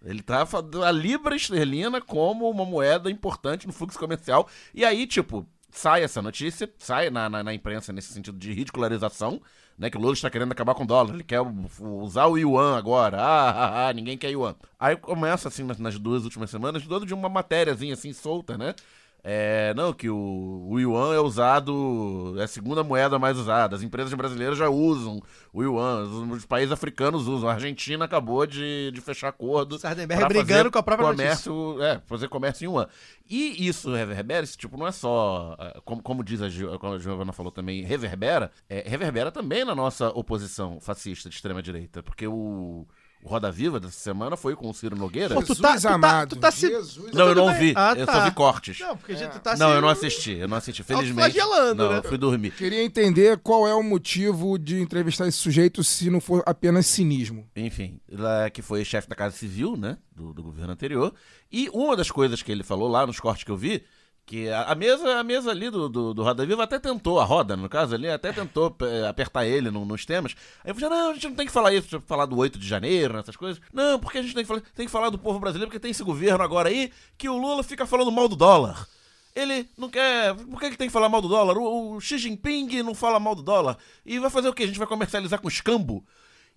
Ele tá a libra esterlina como uma moeda importante no fluxo comercial. E aí, tipo, sai essa notícia, sai na, na, na imprensa nesse sentido de ridicularização, né? Que o Lula está querendo acabar com o dólar. Ele quer usar o yuan agora. Ah, ah, ah, ninguém quer yuan. Aí começa, assim, nas, duas últimas semanas, todo de uma matériazinha, assim, solta, né? É, não, que o, o yuan é usado, é a segunda moeda mais usada. As empresas brasileiras já usam o yuan, os, os países africanos usam. A Argentina acabou de, de fechar acordo. Sardenberg brigando fazer com a própria comércio, é, fazer comércio em yuan. E isso reverbera, esse tipo, não é só, ah, como, como diz a, como a Giovana falou também, reverbera, é, reverbera também na nossa oposição fascista de extrema-direita, porque o, O Roda Viva dessa semana foi com o Ciro Nogueira. Pô, tu Jesus tá- tu tá- amado. tu tá se- Jesus Não, eu tudo não vi. Ah, Eu tá. só vi cortes. Não, porque a gente tá Não, se- eu não assisti, eu não assisti, felizmente. Não, né? eu fui dormir. Queria entender qual é o motivo de entrevistar esse sujeito se não for apenas cinismo. Enfim, lá que foi chefe da Casa Civil, né, do, do governo anterior. E uma das coisas que ele falou lá nos cortes que eu vi, que a, a mesa a mesa ali do, do, do Roda Viva até tentou, a roda, no caso ali, até tentou eh, apertar ele no- nos temas. Aí eu falei, não, a gente não tem que falar isso, tipo, falar do 8 de janeiro, essas coisas. Não, porque a gente tem que falar, tem que falar do povo brasileiro, porque tem esse governo agora aí que o Lula fica falando mal do dólar. Ele não quer. Por que ele tem que falar mal do dólar? O, o Xi Jinping não fala mal do dólar. E vai fazer o quê? A gente vai comercializar com escambo?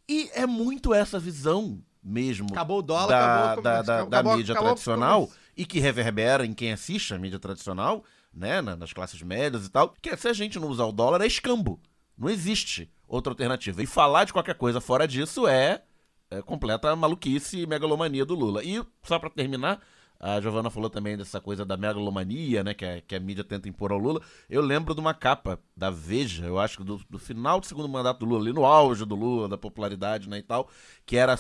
E é muito essa visão mesmo Acabou o dólar, da, acabou da, da, da acabou- mídia acabou tradicional comércio. E que reverbera em quem assiste a mídia tradicional, né, na- nas classes médias e tal, que é, se a gente não usar o dólar é escambo. Não existe outra alternativa. E falar de qualquer coisa fora disso é, é completa maluquice e megalomania do Lula. E, só pra terminar, a Giovana falou também dessa coisa da megalomania, né, que a, que a mídia tenta impor ao Lula. Eu lembro de uma capa da Veja, eu acho que do, do final do segundo mandato do Lula, ali no auge do Lula, da popularidade, né, e tal, que era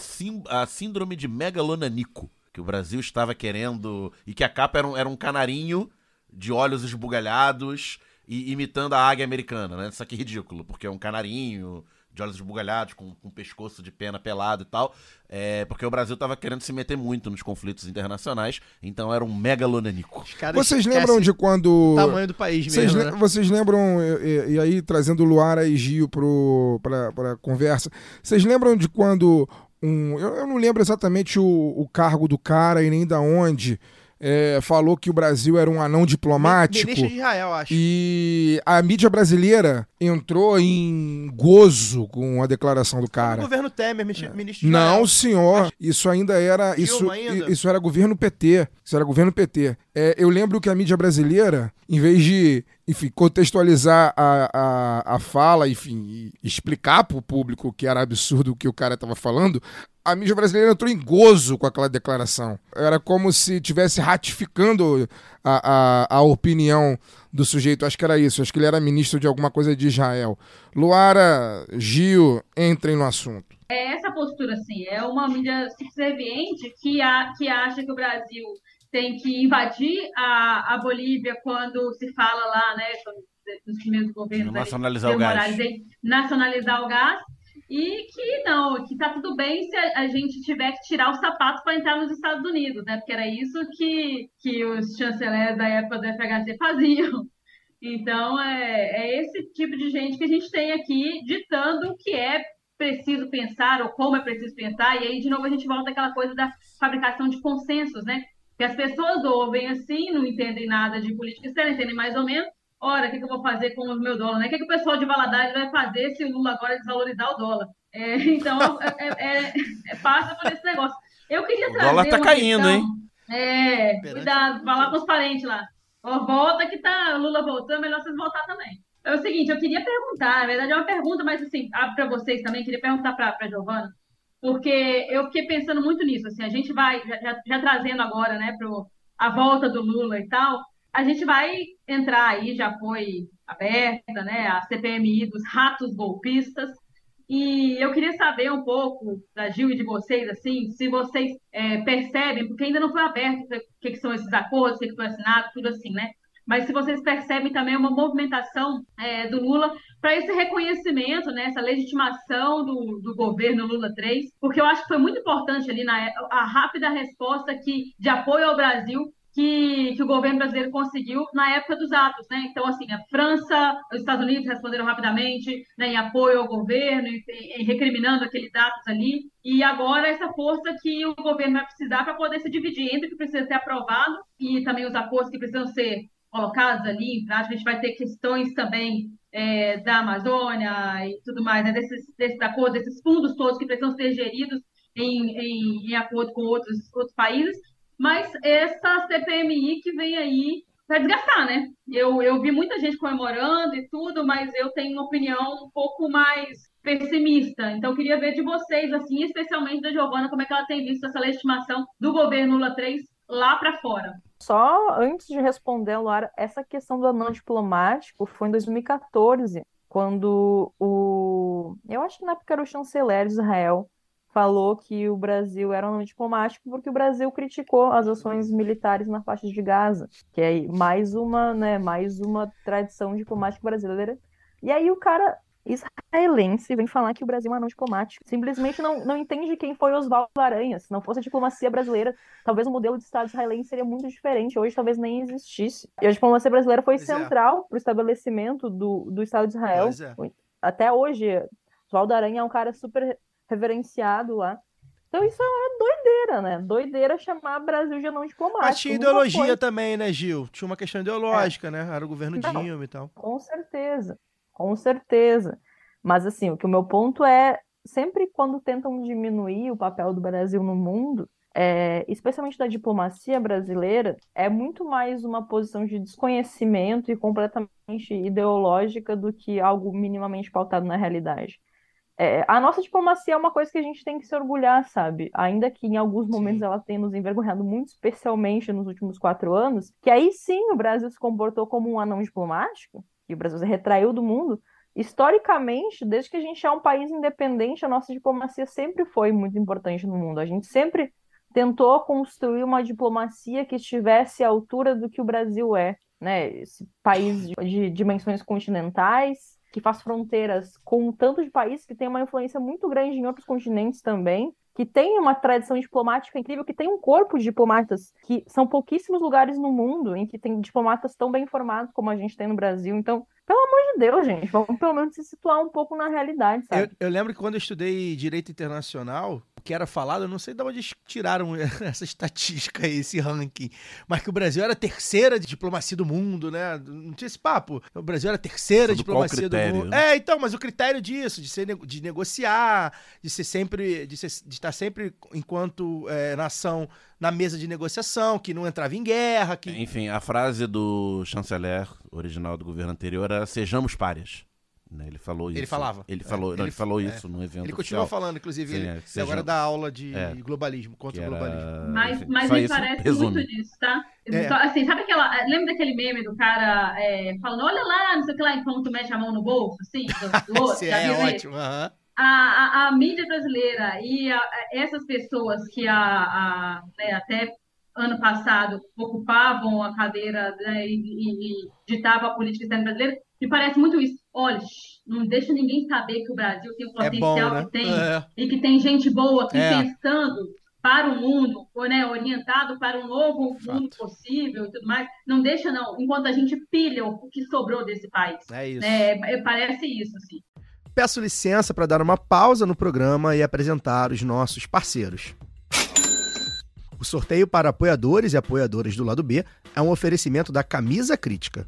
a síndrome de megalonanico, que o Brasil estava querendo, e que a capa era um, era um canarinho de olhos esbugalhados e imitando a águia americana, né? Isso aqui é ridículo, porque é um canarinho de olhos esbugalhados, com, com pescoço de pena pelado e tal, é, porque o Brasil estava querendo se meter muito nos conflitos internacionais, então era um megalonanico. Os caras Vocês lembram de quando. o tamanho do país Vocês, mesmo, le- né? vocês lembram, e, e- aí trazendo Luara e Gil pro, pra, pra conversa, vocês lembram de quando um. Eu, eu não lembro exatamente o, o cargo do cara e nem da onde. é, falou que o Brasil era um anão diplomático. Ministro de Israel, acho. E a mídia brasileira entrou em gozo com a declaração do O cara. governo Temer, ministro ministro Não, senhor. Isso ainda era. Isso, ainda? isso era governo PT. Isso era governo PT. É, eu lembro que a mídia brasileira, em vez de, enfim, contextualizar a, a, a fala, enfim, e explicar para o público que era absurdo o que o cara estava falando, a mídia brasileira entrou em gozo com aquela declaração. Era como se estivesse ratificando a, a, a opinião do sujeito. Acho que era isso. Acho que ele era ministro de alguma coisa de Israel. Luara, Gil, entrem no assunto. É essa postura, assim, é uma mídia subserviente que, a, que acha que o Brasil tem que invadir a, a Bolívia quando se fala lá, né, nos primeiros governos ali, Nacionalizar o gás. Morales, nacionalizar o gás, e que não, que tá tudo bem se a, a gente tiver que tirar o sapato para entrar nos Estados Unidos, né, porque era isso que, que os chanceleres da época do FHC faziam. Então, é, é esse tipo de gente que a gente tem aqui ditando o que é preciso pensar ou como é preciso pensar, e aí, de novo, a gente volta àquela coisa da fabricação de consensos, né? Que as pessoas ouvem assim, não entendem nada de política externa, entendem mais ou menos. Ora, o que, que eu vou fazer com o meu dólar? Né? O que, que o pessoal de Valadares vai fazer se o Lula agora desvalorizar o dólar? É, então, é, é- é- passa por esse negócio. Eu queria O trazer dólar tá caindo, questão- hein? É, Perante cuidado, lá com os parentes lá. Ó, volta que tá, o Lula voltando, é melhor vocês voltar também. É o seguinte, eu queria perguntar, na verdade é uma pergunta, mas assim, para vocês também, queria perguntar para a Giovana, porque eu fiquei pensando muito nisso, assim, a gente vai, já, já- já trazendo agora, né, pro, a volta do Lula e tal, a gente vai entrar aí, já foi aberta, né, a CPMI dos ratos golpistas, e eu queria saber um pouco da Gil e de vocês, assim, se vocês é, percebem, porque ainda não foi aberto o que, que são esses acordos, o que, que foi assinado, tudo assim, né? Mas se vocês percebem também uma movimentação é, do Lula para esse reconhecimento, né, essa legitimação do, do governo Lula 3, porque eu acho que foi muito importante ali na, a rápida resposta que, de apoio ao Brasil que, que o governo brasileiro conseguiu na época dos atos, né? Então, assim, a França, os Estados Unidos responderam rapidamente, né, em apoio ao governo, em, em recriminando aqueles atos ali. E agora essa força que o governo vai precisar para poder se dividir entre o que precisa ser aprovado e também os acordos que precisam ser colocados ali em prática. A gente vai ter questões também é, da Amazônia e tudo mais, né? desses, desses acordos, desses fundos todos que precisam ser geridos em, em, em acordo com outros, outros países. Mas essa CPMI que vem aí vai desgastar, né? Eu, eu vi muita gente comemorando e tudo, mas eu tenho uma opinião um pouco mais pessimista. Então, queria ver de vocês, assim, especialmente da Giovana, como é que ela tem visto essa legitimação do governo Lula 3 lá para fora. Só antes de responder, Luara, essa questão do anão diplomático foi em 2014, quando o. Eu acho que na época era o chanceler de Israel falou que o Brasil era um não diplomático porque o Brasil criticou as ações militares na faixa de Gaza, que é mais uma, né, mais uma tradição diplomática brasileira. E aí o cara israelense vem falar que o Brasil é um anão diplomático. Simplesmente não, não entende quem foi Oswaldo Aranha. Se não fosse a diplomacia brasileira, talvez o modelo de Estado israelense seria muito diferente. Hoje talvez nem existisse. E a diplomacia brasileira foi Pois é. central para o estabelecimento do, do Estado de Israel. É. Até hoje, Oswaldo Aranha é um cara super reverenciado lá. Então isso é uma doideira, né? Doideira chamar Brasil de anão diplomático. Mas tinha ideologia foi. também, né, Gil? Tinha uma questão ideológica, né? Era o governo Não. Dilma e tal. Com certeza, com certeza. Mas assim, o que o meu ponto é, sempre quando tentam diminuir o papel do Brasil no mundo, é, especialmente da diplomacia brasileira, é muito mais uma posição de desconhecimento e completamente ideológica do que algo minimamente pautado na realidade. É, a nossa diplomacia é uma coisa que a gente tem que se orgulhar, sabe? Ainda que em alguns momentos Sim. ela tenha nos envergonhado muito, especialmente nos últimos quatro anos, que aí sim o Brasil se comportou como um anão diplomático, que o Brasil se retraiu do mundo. Historicamente, desde que a gente é um país independente, a nossa diplomacia sempre foi muito importante no mundo. A gente sempre tentou construir uma diplomacia que estivesse à altura do que o Brasil é, né? Esse país de, de dimensões continentais, que faz fronteiras com um tanto de países que tem uma influência muito grande em outros continentes também, que tem uma tradição diplomática incrível, que tem um corpo de diplomatas, que são pouquíssimos lugares no mundo em que tem diplomatas tão bem formados como a gente tem no Brasil. Então, pelo amor de Deus, gente, vamos pelo menos se situar um pouco na realidade, Eu, sabe? eu lembro que quando eu estudei Direito Internacional, que era falado, eu não sei de onde eles tiraram essa estatística aí, esse ranking, mas que o Brasil era a terceira de diplomacia do mundo, né? Não tinha esse papo. O Brasil era a terceira Sob qual diplomacia do mundo. né? É, então, mas o critério disso, de, ser, de negociar, de ser sempre, de, ser- de estar sempre enquanto é, nação na mesa de negociação, que não entrava em guerra, que Enfim, a frase do chanceler original do governo anterior era sejamos párias. Né, Ele falou isso. Ele falava. Ele É, falou, não, ele- ele falou é. isso num evento ele continua oficial, falando, inclusive, Sim, ele, é, ele seja- agora dá aula de É. globalismo, contra o globalismo. Mas, mas me isso parece resume. muito disso, tá? É. Só, Assim, sabe aquela. Lembra daquele meme do cara é, falando, olha lá, não sei o que lá, enquanto mete a mão no bolso, assim, do, do é ótimo. a, a, a mídia brasileira e a- a- essas pessoas que a, a, né, até ano passado ocupavam a cadeira né, e, e, e ditavam a política externa brasileira, me parece muito isso. Olha, não deixa ninguém saber que o Brasil tem o É potencial bom, né? que tem É. e que tem gente boa aqui É. pensando para o mundo, ou, né, orientado para um novo Fato. mundo possível e tudo mais. Não deixa, não, enquanto a gente pilha o que sobrou desse país. É isso. É, parece isso, assim. Peço licença para dar uma pausa no programa e apresentar os nossos parceiros. O sorteio para apoiadores e apoiadoras do lado B é um oferecimento da Camisa Crítica.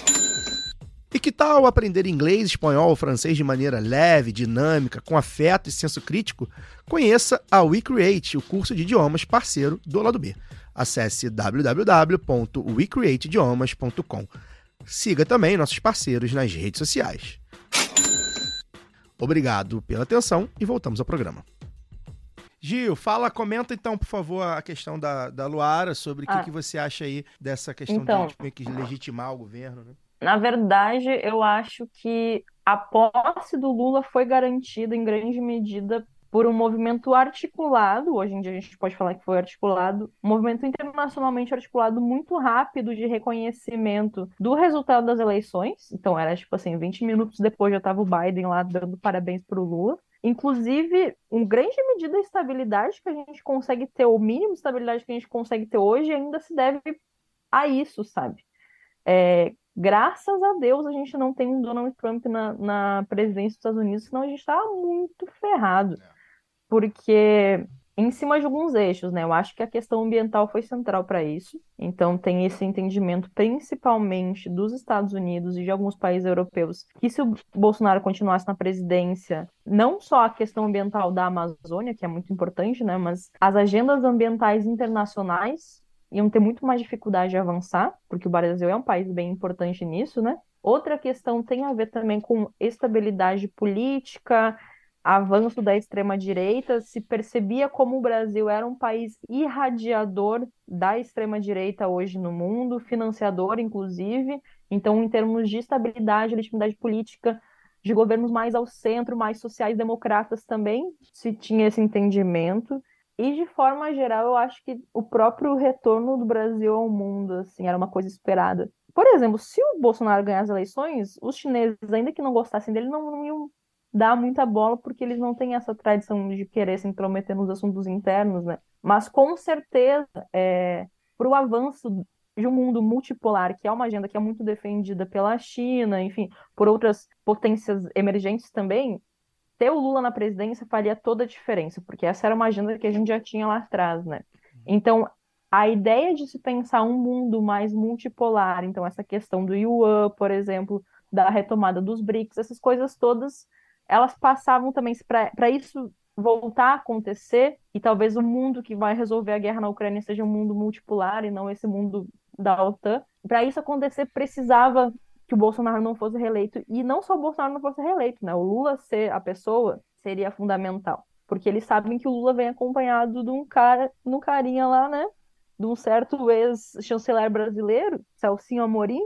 E que tal aprender inglês, espanhol ou francês de maneira leve, dinâmica, com afeto e senso crítico? Conheça a WeCreate, o curso de idiomas parceiro do lado B. Acesse www.wecreateidiomas.com. Siga também nossos parceiros nas redes sociais. Obrigado pela atenção e voltamos ao programa. Gil, fala, comenta então, por favor, a questão da, da Luara, sobre o que, Ah. que você acha aí dessa questão Então. de tipo, meio que legitimar o governo, né? Na verdade, eu acho que a posse do Lula foi garantida em grande medida por um movimento articulado, hoje em dia a gente pode falar que foi articulado, um movimento internacionalmente articulado muito rápido de reconhecimento do resultado das eleições. Então era tipo assim, 20 minutos depois já estava o Biden lá dando parabéns para o Lula. Inclusive, em grande medida, a estabilidade que a gente consegue ter, o mínimo de estabilidade que a gente consegue ter hoje ainda se deve a isso, sabe? É, graças a Deus a gente não tem um Donald Trump na, na presidência dos Estados Unidos, senão a gente está muito ferrado. Porque em cima de alguns eixos, né? Eu acho que a questão ambiental foi central para isso. Então tem esse entendimento, principalmente dos Estados Unidos e de alguns países europeus, que se o Bolsonaro continuasse na presidência, não só a questão ambiental da Amazônia, que é muito importante, né? Mas as agendas ambientais internacionais iam ter muito mais dificuldade de avançar, porque o Brasil é um país bem importante nisso, né? Outra questão tem a ver também com estabilidade política, avanço da extrema-direita, se percebia como o Brasil era um país irradiador da extrema-direita hoje no mundo, financiador, inclusive. Então, em termos de estabilidade, legitimidade política, de governos mais ao centro, mais sociais-democratas também, se tinha esse entendimento. E, de forma geral, eu acho que o próprio retorno do Brasil ao mundo, assim, era uma coisa esperada. Por exemplo, se o Bolsonaro ganhar as eleições, os chineses, ainda que não gostassem dele, não, não iam dar muita bola, porque eles não têm essa tradição de querer se intrometer nos assuntos internos, né? Mas, com certeza, é, para o avanço de um mundo multipolar, que é uma agenda que é muito defendida pela China, enfim, por outras potências emergentes também, ter o Lula na presidência faria toda a diferença, porque essa era uma agenda que a gente já tinha lá atrás, né? Então, a ideia de se pensar um mundo mais multipolar, então essa questão do Yuan, por exemplo, da retomada dos BRICS, essas coisas todas, elas passavam também para isso voltar a acontecer e talvez o mundo que vai resolver a guerra na Ucrânia seja um mundo multipolar e não esse mundo da OTAN. Para isso acontecer, precisava que o Bolsonaro não fosse reeleito e não só o Bolsonaro não fosse reeleito, né? O Lula ser a pessoa seria fundamental, porque eles sabem que o Lula vem acompanhado de um cara, de um carinha lá, né? De um certo ex-chanceler brasileiro, Celcinho Amorim,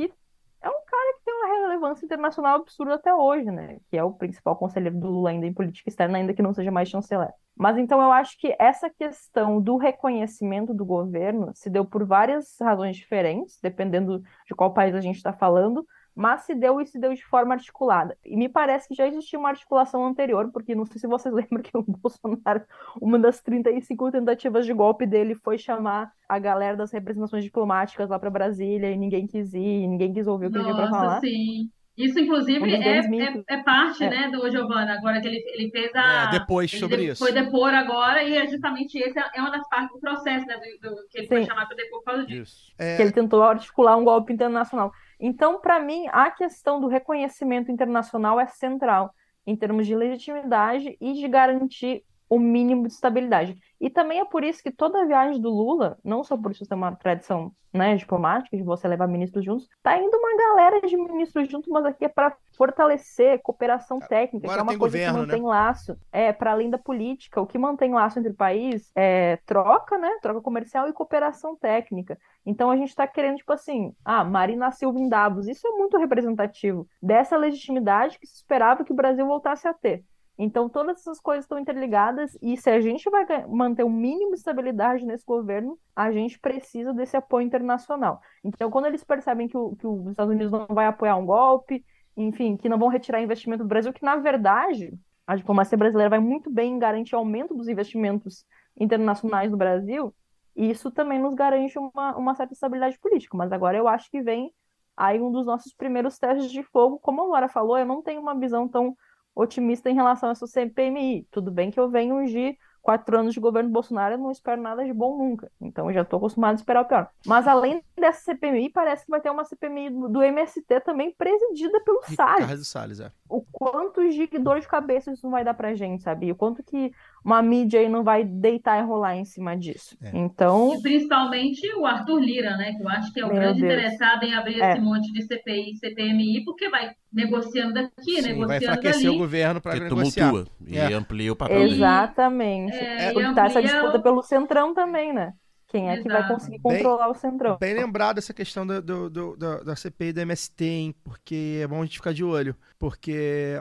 é um cara que uma relevância internacional absurda até hoje, né? Que é o principal conselheiro do Lula ainda em política externa, ainda que não seja mais chanceler. Mas então eu acho que essa questão do reconhecimento do governo se deu por várias razões diferentes, dependendo de qual país a gente está falando, mas se deu e se deu de forma articulada. E me parece que já existia uma articulação anterior, porque não sei se vocês lembram que o Bolsonaro, uma das 35 tentativas de golpe dele foi chamar a galera das representações diplomáticas lá para Brasília e ninguém quis ir, ninguém quis ouvir o que ele para falar. Sim. Isso, inclusive, é, é, é parte, É. né, do Giovanna, agora que ele, ele fez a... É, depois ele sobre isso. Foi depor agora, e é justamente esse é uma das partes do processo, né, do, do- que ele foi Sim. chamado para depor por causa disso. Isso. É, que ele tentou articular um golpe internacional. Então, para mim, a questão do reconhecimento internacional é central em termos de legitimidade e de garantir o mínimo de estabilidade. E também é por isso que toda a viagem do Lula, não só por isso ter uma tradição né, diplomática de você levar ministros juntos, tá indo uma galera de ministros juntos, mas aqui é para fortalecer cooperação técnica, Agora que é uma coisa governo, que mantém laço, é para além da política, o que mantém laço entre o país é troca, né, troca comercial e cooperação técnica. Então a gente está querendo, tipo assim, ah, Marina Silva em Davos. Isso é muito representativo dessa legitimidade que se esperava que o Brasil voltasse a ter. Então todas essas coisas estão interligadas e se a gente vai manter o mínimo de estabilidade nesse governo, a gente precisa desse apoio internacional. Então quando eles percebem que, o- que os Estados Unidos não vai apoiar um golpe, enfim, que não vão retirar investimento do Brasil, que na verdade a diplomacia brasileira vai muito bem em garantir aumento dos investimentos internacionais no Brasil, isso também nos garante uma, uma certa estabilidade política. Mas agora eu acho que vem aí um dos nossos primeiros testes de fogo. Como a Laura falou, eu não tenho uma visão tão otimista em relação a essa CPMI. Tudo bem que eu venho de quatro anos de governo Bolsonaro, eu não espero nada de bom nunca. Então eu já estou acostumado a esperar o pior. Mas além dessa CPMI, parece que vai ter uma CPMI do, MST também presidida pelo Salles Ricardo Salles, é. o quanto de dor de cabeça isso não vai dar pra gente, sabe? E o quanto que uma mídia aí não vai deitar e rolar em cima disso. É. Então, E principalmente o Arthur Lira, né? Que eu acho que é o Meu grande Deus. interessado em abrir É. esse monte de CPI e CPMI, porque vai negociando daqui, Sim, vai negociando enfraquecer o governo para negociar. tumultua e É. amplia o papel dele. exatamente. É, e Porque tá essa amplia disputa o- pelo Centrão também, né? Quem é que vai Exato. conseguir Bem- controlar o Centrão? Bem lembrado essa questão do, do- do- da, da CPI e do MST, hein? Porque é bom a gente ficar de olho. Porque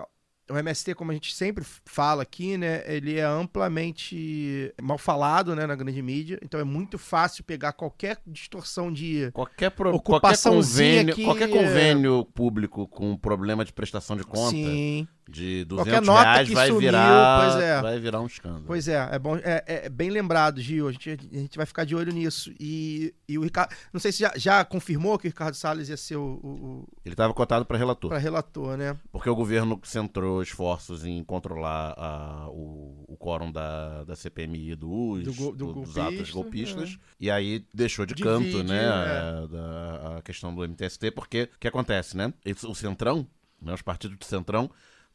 o MST, como a gente sempre fala aqui, né? Ele é amplamente mal falado, né? Na grande mídia. Então é muito fácil pegar qualquer distorção de... Qualquer, pro, qualquer, Ocupaçãozinha convênio, que- qualquer convênio público com problema de prestação de conta Sim. De Qualquer 200 nota reais que vai sumiu, virar, pois é. vai virar um escândalo. Pois é, é bom, é, é bem lembrado, Gil. A gente, a gente vai ficar de olho nisso. E, e o Ricardo. Não sei se já, já confirmou que o Ricardo Salles ia ser o, o, Ele estava cotado para relator, pra relator, né? porque o governo centrou esforços em controlar a- o, o quórum da, da CPMI dos, Do go- do dos golpista, atos golpistas, e aí deixou de canto né, é. a, da- a questão do MTST, porque o que acontece, né? O Centrão, né, os partidos do Centrão,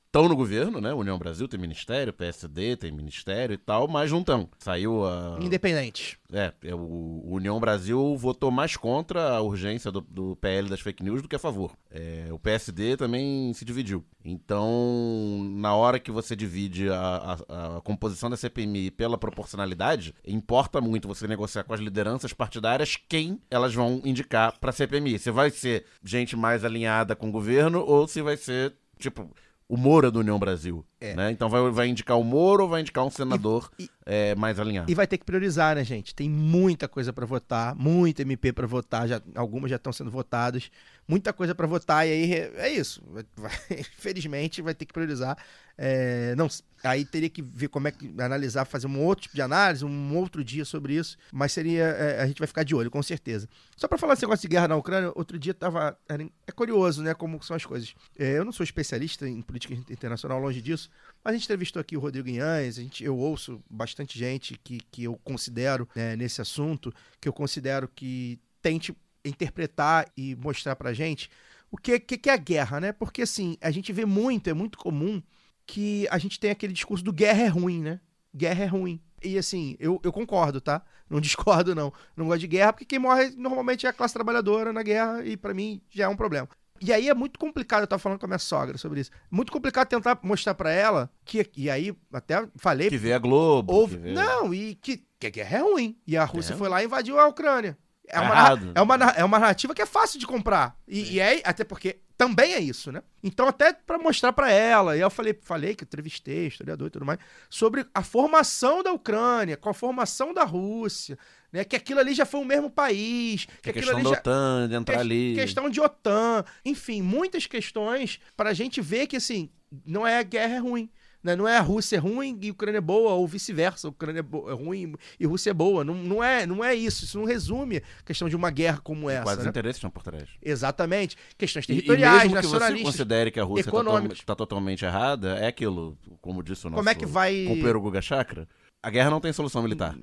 estão no governo, né? União Brasil tem ministério, PSD tem ministério e tal, mas não estão. Saiu a. Independente. É, é, o o União Brasil votou mais contra a urgência do, do PL das fake news do que a favor. É, o PSD também se dividiu. Então, na hora que você divide a, a- a composição da CPMI pela proporcionalidade, importa muito você negociar com as lideranças partidárias quem elas vão indicar para a CPMI. Se vai ser gente mais alinhada com o governo ou se vai ser, tipo, o Moro é do União Brasil. É. Né? Então vai, vai indicar o Moro ou vai indicar um senador E- é, mais alinhado? E vai ter que priorizar, né, gente? Tem muita coisa pra votar, muita MP pra votar, já, algumas já estão sendo votadas, muita coisa pra votar, e aí é isso. Infelizmente vai ter que priorizar. É, não, aí teria que ver como é que analisar, fazer um outro tipo de análise, um outro dia sobre isso, mas seria. é, a gente vai ficar de olho, com certeza. Só pra falar esse negócio de guerra na Ucrânia, outro dia tava. era- é curioso, né, como são as coisas. É, eu não sou especialista em política internacional, longe disso. Mas a gente entrevistou aqui o Rodrigo Inhães, a gente, eu ouço bastante gente que, que eu considero né, nesse assunto, que eu considero que tente interpretar e mostrar pra gente o que, que, que é a guerra, né? Porque assim, a gente vê muito, é muito comum que a gente tem aquele discurso do guerra é ruim, né? Guerra é ruim. E assim, eu, eu concordo, tá? Não discordo, não. Não gosto de guerra, porque quem morre normalmente é a classe trabalhadora na guerra, e pra mim já é um problema. E aí é muito complicado, eu tava falando com a minha sogra sobre isso. Muito complicado tentar mostrar pra ela que. E aí, até falei. Que vê a Globo. Houve, vê- não, e que, que a guerra é ruim. E a Rússia É. foi lá e invadiu a Ucrânia. É uma, é, uma, é uma narrativa que é fácil de comprar. E, e é, até porque também é isso, né? Então, até pra mostrar pra ela, e eu falei, falei que entrevistei, historiador e tudo mais, sobre a formação da Ucrânia, com a formação da Rússia, né? Que aquilo ali já foi o mesmo país, que Que a aquilo questão ali da já, OTAN, de entrar que- ali. Questão de OTAN, enfim, muitas questões para a gente ver que, assim, não é a guerra é ruim. Né? Não é a Rússia é ruim e a Ucrânia é boa, ou vice-versa, a Ucrânia é, é ruim e a Rússia é boa. Não, não, é, não é isso. Isso não resume a questão de uma guerra como essa. Quais né? interesses estão por trás. Exatamente. Questões E- E, territoriais, mesmo que você nacionalistas. considere que a Rússia está econômicos. totalmente errada, é aquilo, como disse o nosso Como é que vai. companheiro Guga Chakra, a guerra não tem solução militar.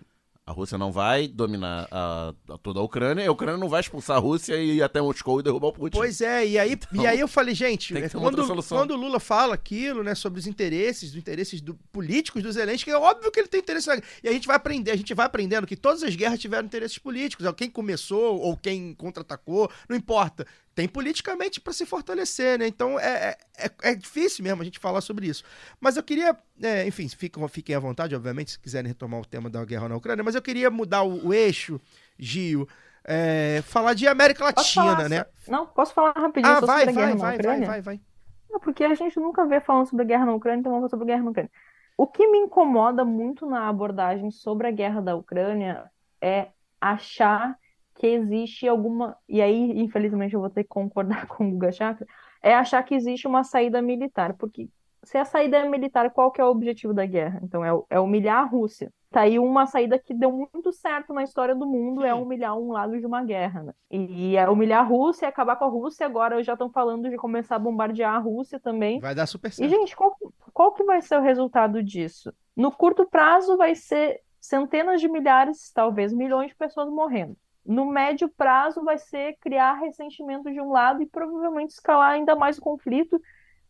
A Rússia não vai dominar a- a- toda a Ucrânia, a Ucrânia não vai expulsar a Rússia e ir até Moscou e derrubar o Putin. Pois é, e aí, e aí eu falei, gente, quando, quando o Lula fala aquilo, né, sobre os interesses, os interesses do- políticos do Zelensky, é óbvio que ele tem interesse na. E a gente vai aprender, a gente vai aprendendo que todas as guerras tiveram interesses políticos. Quem começou ou quem contra-atacou, não importa. Tem politicamente para se fortalecer, né? Então é, é, é- é difícil mesmo a gente falar sobre isso. Mas eu queria, é, enfim, fiquem, fiquem à vontade, obviamente, se quiserem retomar o tema da guerra na Ucrânia, mas eu queria mudar o, o eixo, Gil, é, falar de América Latina, né? Não, posso falar rapidinho Ah, vai, sobre a vai, guerra na vai, vai, Ucrânia? vai, vai. Não, porque a gente nunca vê falando sobre a guerra na Ucrânia, então vamos falar sobre a guerra na Ucrânia. O que me incomoda muito na abordagem sobre a guerra da Ucrânia é achar que existe alguma. E aí, infelizmente, eu vou ter que concordar com o Guga Chakra, é achar que existe uma saída militar. Porque se a saída é militar, qual que é o objetivo da guerra? Então, é, é humilhar a Rússia. Tá aí uma saída que deu muito certo na história do mundo, é humilhar um lado de uma guerra, né? E é humilhar a Rússia, acabar com a Rússia. Agora já estão falando de começar a bombardear a Rússia também. Vai dar super E, certo. gente, qual, qual que vai ser o resultado disso? No curto prazo, vai ser centenas de milhares, talvez milhões de pessoas morrendo. No médio prazo, vai ser criar ressentimento de um lado e provavelmente escalar ainda mais o conflito,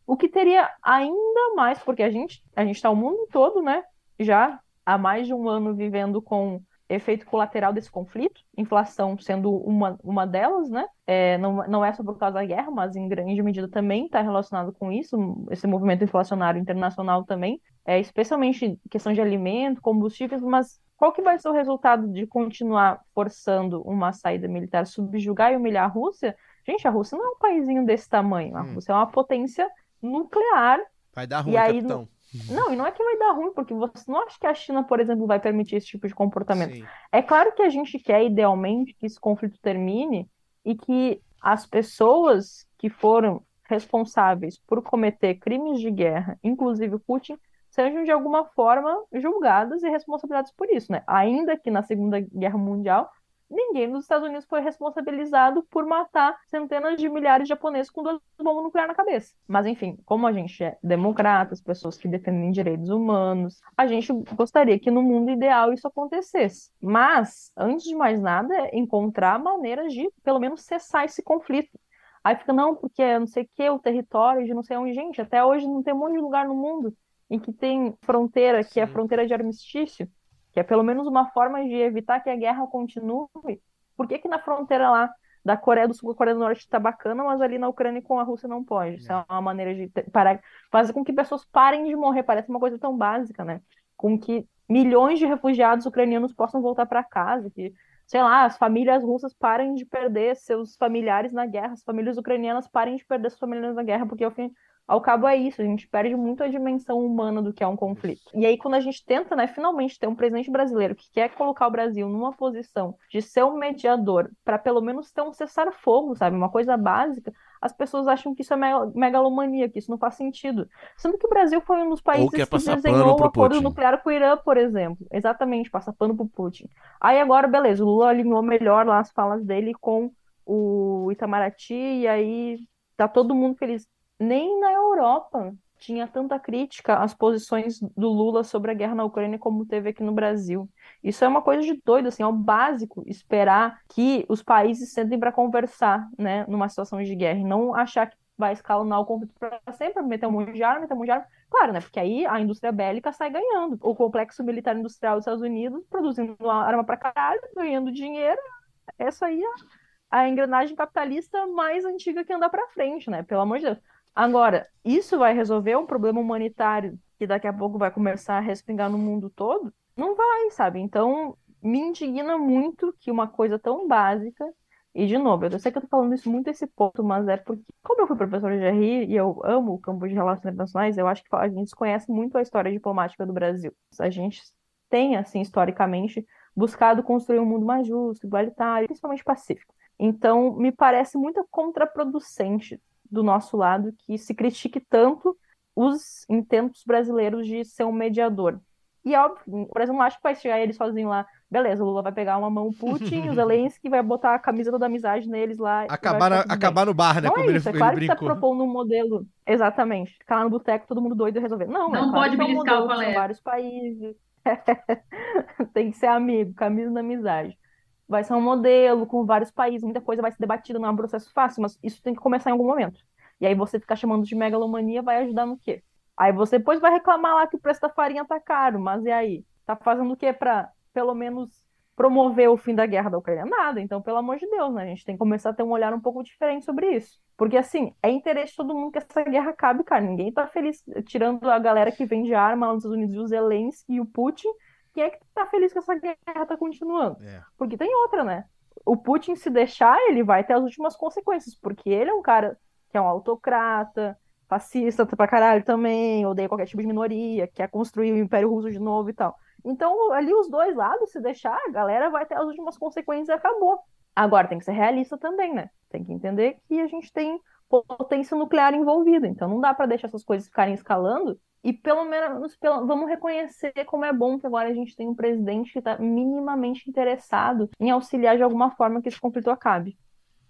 o que teria ainda mais, porque a gente a gente está o mundo todo, né? Já há mais de um ano vivendo com efeito colateral desse conflito, inflação sendo uma, uma delas, né? É, não, não é só por causa da guerra, mas em grande medida também está relacionado com isso, esse movimento inflacionário internacional também, é, especialmente questão de alimento, combustíveis, mas qual que vai ser o resultado de continuar forçando uma saída militar, subjugar e humilhar a Rússia? Gente, a Rússia não é um paísinho desse tamanho, a Hum. Rússia é uma potência nuclear Vai dar ruim, aí, capitão. não, e não é que vai dar ruim, porque você não acha que a China, por exemplo, vai permitir esse tipo de comportamento. Sim. É claro que a gente quer, idealmente, que esse conflito termine e que as pessoas que foram responsáveis por cometer crimes de guerra, inclusive o Putin, sejam de alguma forma julgadas e responsabilizadas por isso, né? Ainda que na Segunda Guerra Mundial, ninguém nos Estados Unidos foi responsabilizado por matar centenas de milhares de japoneses com duas bombas nucleares na cabeça. Mas enfim, como a gente é democratas, pessoas que defendem direitos humanos, a gente gostaria que no mundo ideal isso acontecesse. Mas, antes de mais nada, é encontrar maneiras de, pelo menos, cessar esse conflito. Aí fica, não, porque não sei o que, o território de não sei onde. Gente, até hoje não tem um monte de lugar no mundo em que tem fronteira, que é a Sim. fronteira de armistício, que é pelo menos uma forma de evitar que a guerra continue. Por que que na fronteira lá da Coreia do Sul com a Coreia do Norte tá bacana, mas ali na Ucrânia com a Rússia não pode? Isso é uma maneira de parar, fazer com que pessoas parem de morrer. Parece uma coisa tão básica, né? Com que milhões de refugiados ucranianos possam voltar para casa, que, sei lá, as famílias russas parem de perder seus familiares na guerra, as famílias ucranianas parem de perder seus familiares na guerra, porque ao fim, ao cabo é isso, a gente perde muito a dimensão humana do que é um conflito. E aí, quando a gente tenta, né, finalmente ter um presidente brasileiro que quer colocar o Brasil numa posição de ser um mediador, para pelo menos ter um cessar-fogo, sabe? Uma coisa básica, as pessoas acham que isso é mega- megalomania, que isso não faz sentido. Sendo que o Brasil foi um dos países que passar desenhou o acordo Putin. nuclear com o Irã, por exemplo. Exatamente, passa pano pro Putin. Aí agora, beleza, o Lula alinhou melhor lá as falas dele com o Itamaraty, e aí tá todo mundo feliz. Nem na Europa tinha tanta crítica às posições do Lula sobre a guerra na Ucrânia como teve aqui no Brasil. Isso é uma coisa de doido, assim, é o básico esperar que os países sentem para conversar, né, numa situação de guerra, e não achar que vai escalonar o conflito para sempre, meter um monte de arma, meter um monte de arma. Claro, né, porque aí a indústria bélica sai ganhando. O complexo militar industrial dos Estados Unidos produzindo arma para caralho, ganhando dinheiro. Essa aí é a engrenagem capitalista mais antiga que anda para frente, né? Pelo amor de Deus. Agora, isso vai resolver um problema humanitário que daqui a pouco vai começar a respingar no mundo todo? Não vai, sabe? Então, me indigna muito que uma coisa tão básica, e de novo, eu sei que eu tô falando isso muito esse ponto, mas é porque, como eu fui professora de RI e eu amo o campo de relações internacionais, eu acho que a gente desconhece muito a história diplomática do Brasil. A gente tem, assim, historicamente, buscado construir um mundo mais justo, igualitário, principalmente pacífico. Então, me parece muito contraproducente do nosso lado que se critique tanto os intentos brasileiros de ser um mediador. E óbvio, o Brasil não acha que vai chegar ele sozinho lá. Beleza, o Lula vai pegar uma mão o Putin, o Zelensky vai botar a camisa da amizade neles lá. Acabar, acabar no bar, né? Não como é ele, isso, é ele claro que tá propondo um modelo. Exatamente. Ficar lá no boteco, todo mundo doido e resolver. Não, Não é claro pode que é um beliscar o colega. vários países. Tem que ser amigo, camisa da amizade. Vai ser um modelo com vários países, muita coisa vai ser debatida, não é um processo fácil, mas isso tem que começar em algum momento. E aí você ficar chamando de megalomania vai ajudar no quê? Aí você depois vai reclamar lá que o preço da farinha tá caro, mas e aí? Tá fazendo o quê pra, pelo menos, promover o fim da guerra da Ucrânia? Nada. Então, pelo amor de Deus, né? A gente tem que começar a ter um olhar um pouco diferente sobre isso. Porque, assim, é interesse de todo mundo que essa guerra acabe, cara. Ninguém tá feliz, tirando a galera que vende arma lá nos Estados Unidos o Zelensky e o Putin. Quem é que tá feliz que essa guerra tá continuando? É. Porque tem outra, né? O Putin, se deixar, ele vai ter as últimas consequências, porque ele é um cara que é um autocrata, fascista pra caralho também, odeia qualquer tipo de minoria, quer construir o Império Russo de novo e tal. Então, ali os dois lados, se deixar, a galera vai ter as últimas consequências e acabou. Agora, tem que ser realista também, né? Tem que entender que a gente tem potência nuclear envolvida, então não dá pra deixar essas coisas ficarem escalando e pelo menos pelo- vamos reconhecer como é bom que agora a gente tem um presidente que está minimamente interessado em auxiliar de alguma forma que esse conflito acabe.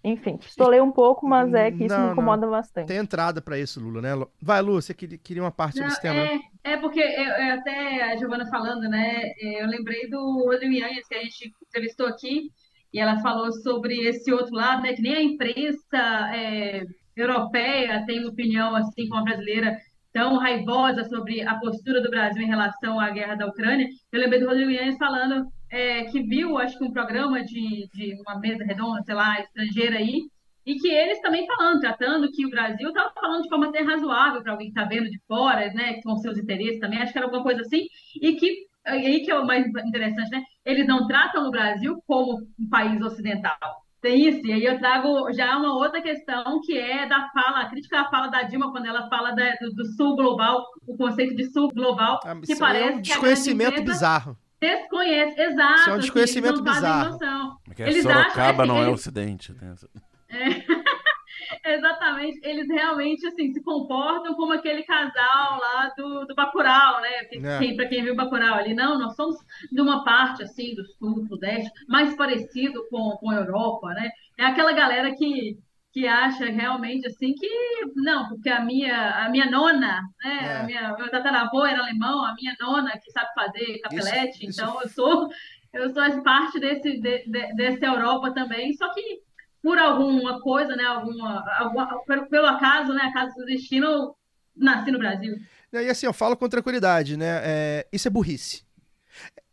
Enfim, pistolei um pouco, mas é que isso Não, me não. incomoda bastante. Tem entrada pra isso, Lula, né? Vai, Lu, você queria, queria uma parte Não, desse tema, né? é, é porque eu, eu até a Giovana falando, né? Eu lembrei do Rodrigo que a gente entrevistou aqui, e ela falou sobre esse outro lado, né? Que nem a imprensa é, europeia tem uma opinião assim como a brasileira tão raivosa sobre a postura do Brasil em relação à guerra da Ucrânia. Eu lembrei do Rodrigo Yanhas falando é, que viu, acho que um programa de, de uma mesa redonda, sei lá, estrangeira aí, e que eles também falando, tratando que o Brasil estava falando de forma até razoável para alguém que está vendo de fora, né, com seus interesses também, acho que era alguma coisa assim, e que, aí que é o mais interessante, né, eles não tratam o Brasil como um país ocidental. Tem isso, e aí eu trago já uma outra questão que é da fala, a crítica à fala da Dilma quando ela fala da- do, do sul global, o conceito de sul global, Ah, que aí é parece um que a grande desconhecimento bizarro. desconhece, exato. Isso é um assim, desconhecimento fazem bizarro. noção. Porque Eles Sorocaba acham- não é eles- ocidente. tem essa- Exatamente, eles realmente assim se comportam como aquele casal lá do, do Bacurau, né? Que- É. Quem, para quem viu Bacurau ali, não, nós somos de uma parte assim do sul, do sudeste, mais parecido com, com a Europa, né? É aquela galera que, que acha realmente assim que não, porque a minha a minha nona, né? É. A minha, meu tataravô era alemão, a minha nona que sabe fazer capelete, isso- então eu sou eu sou parte desse de, de- dessa Europa também, só que por alguma coisa, né, alguma, alguma pelo, pelo acaso, né, acaso do destino, eu nasci no Brasil. E assim, eu falo com tranquilidade, né? É, isso é burrice.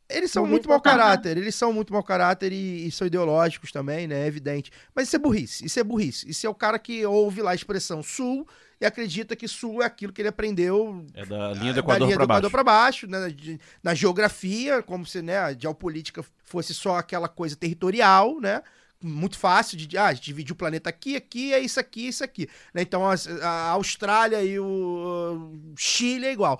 Eles são Burrice muito mau total. caráter, eles são muito mau caráter e, e são ideológicos também, né? É evidente. Mas isso é burrice, isso é burrice. Isso é o cara que ouve lá a expressão sul e acredita que sul é aquilo que ele aprendeu É da linha do da Equador linha pra do baixo. Equador pra baixo, né, de- na geografia, como se né, a geopolítica fosse só aquela coisa territorial, né? Muito fácil de ah, dividir o planeta aqui, aqui, é isso aqui, isso aqui. né? Então as- a Austrália e o Chile é igual.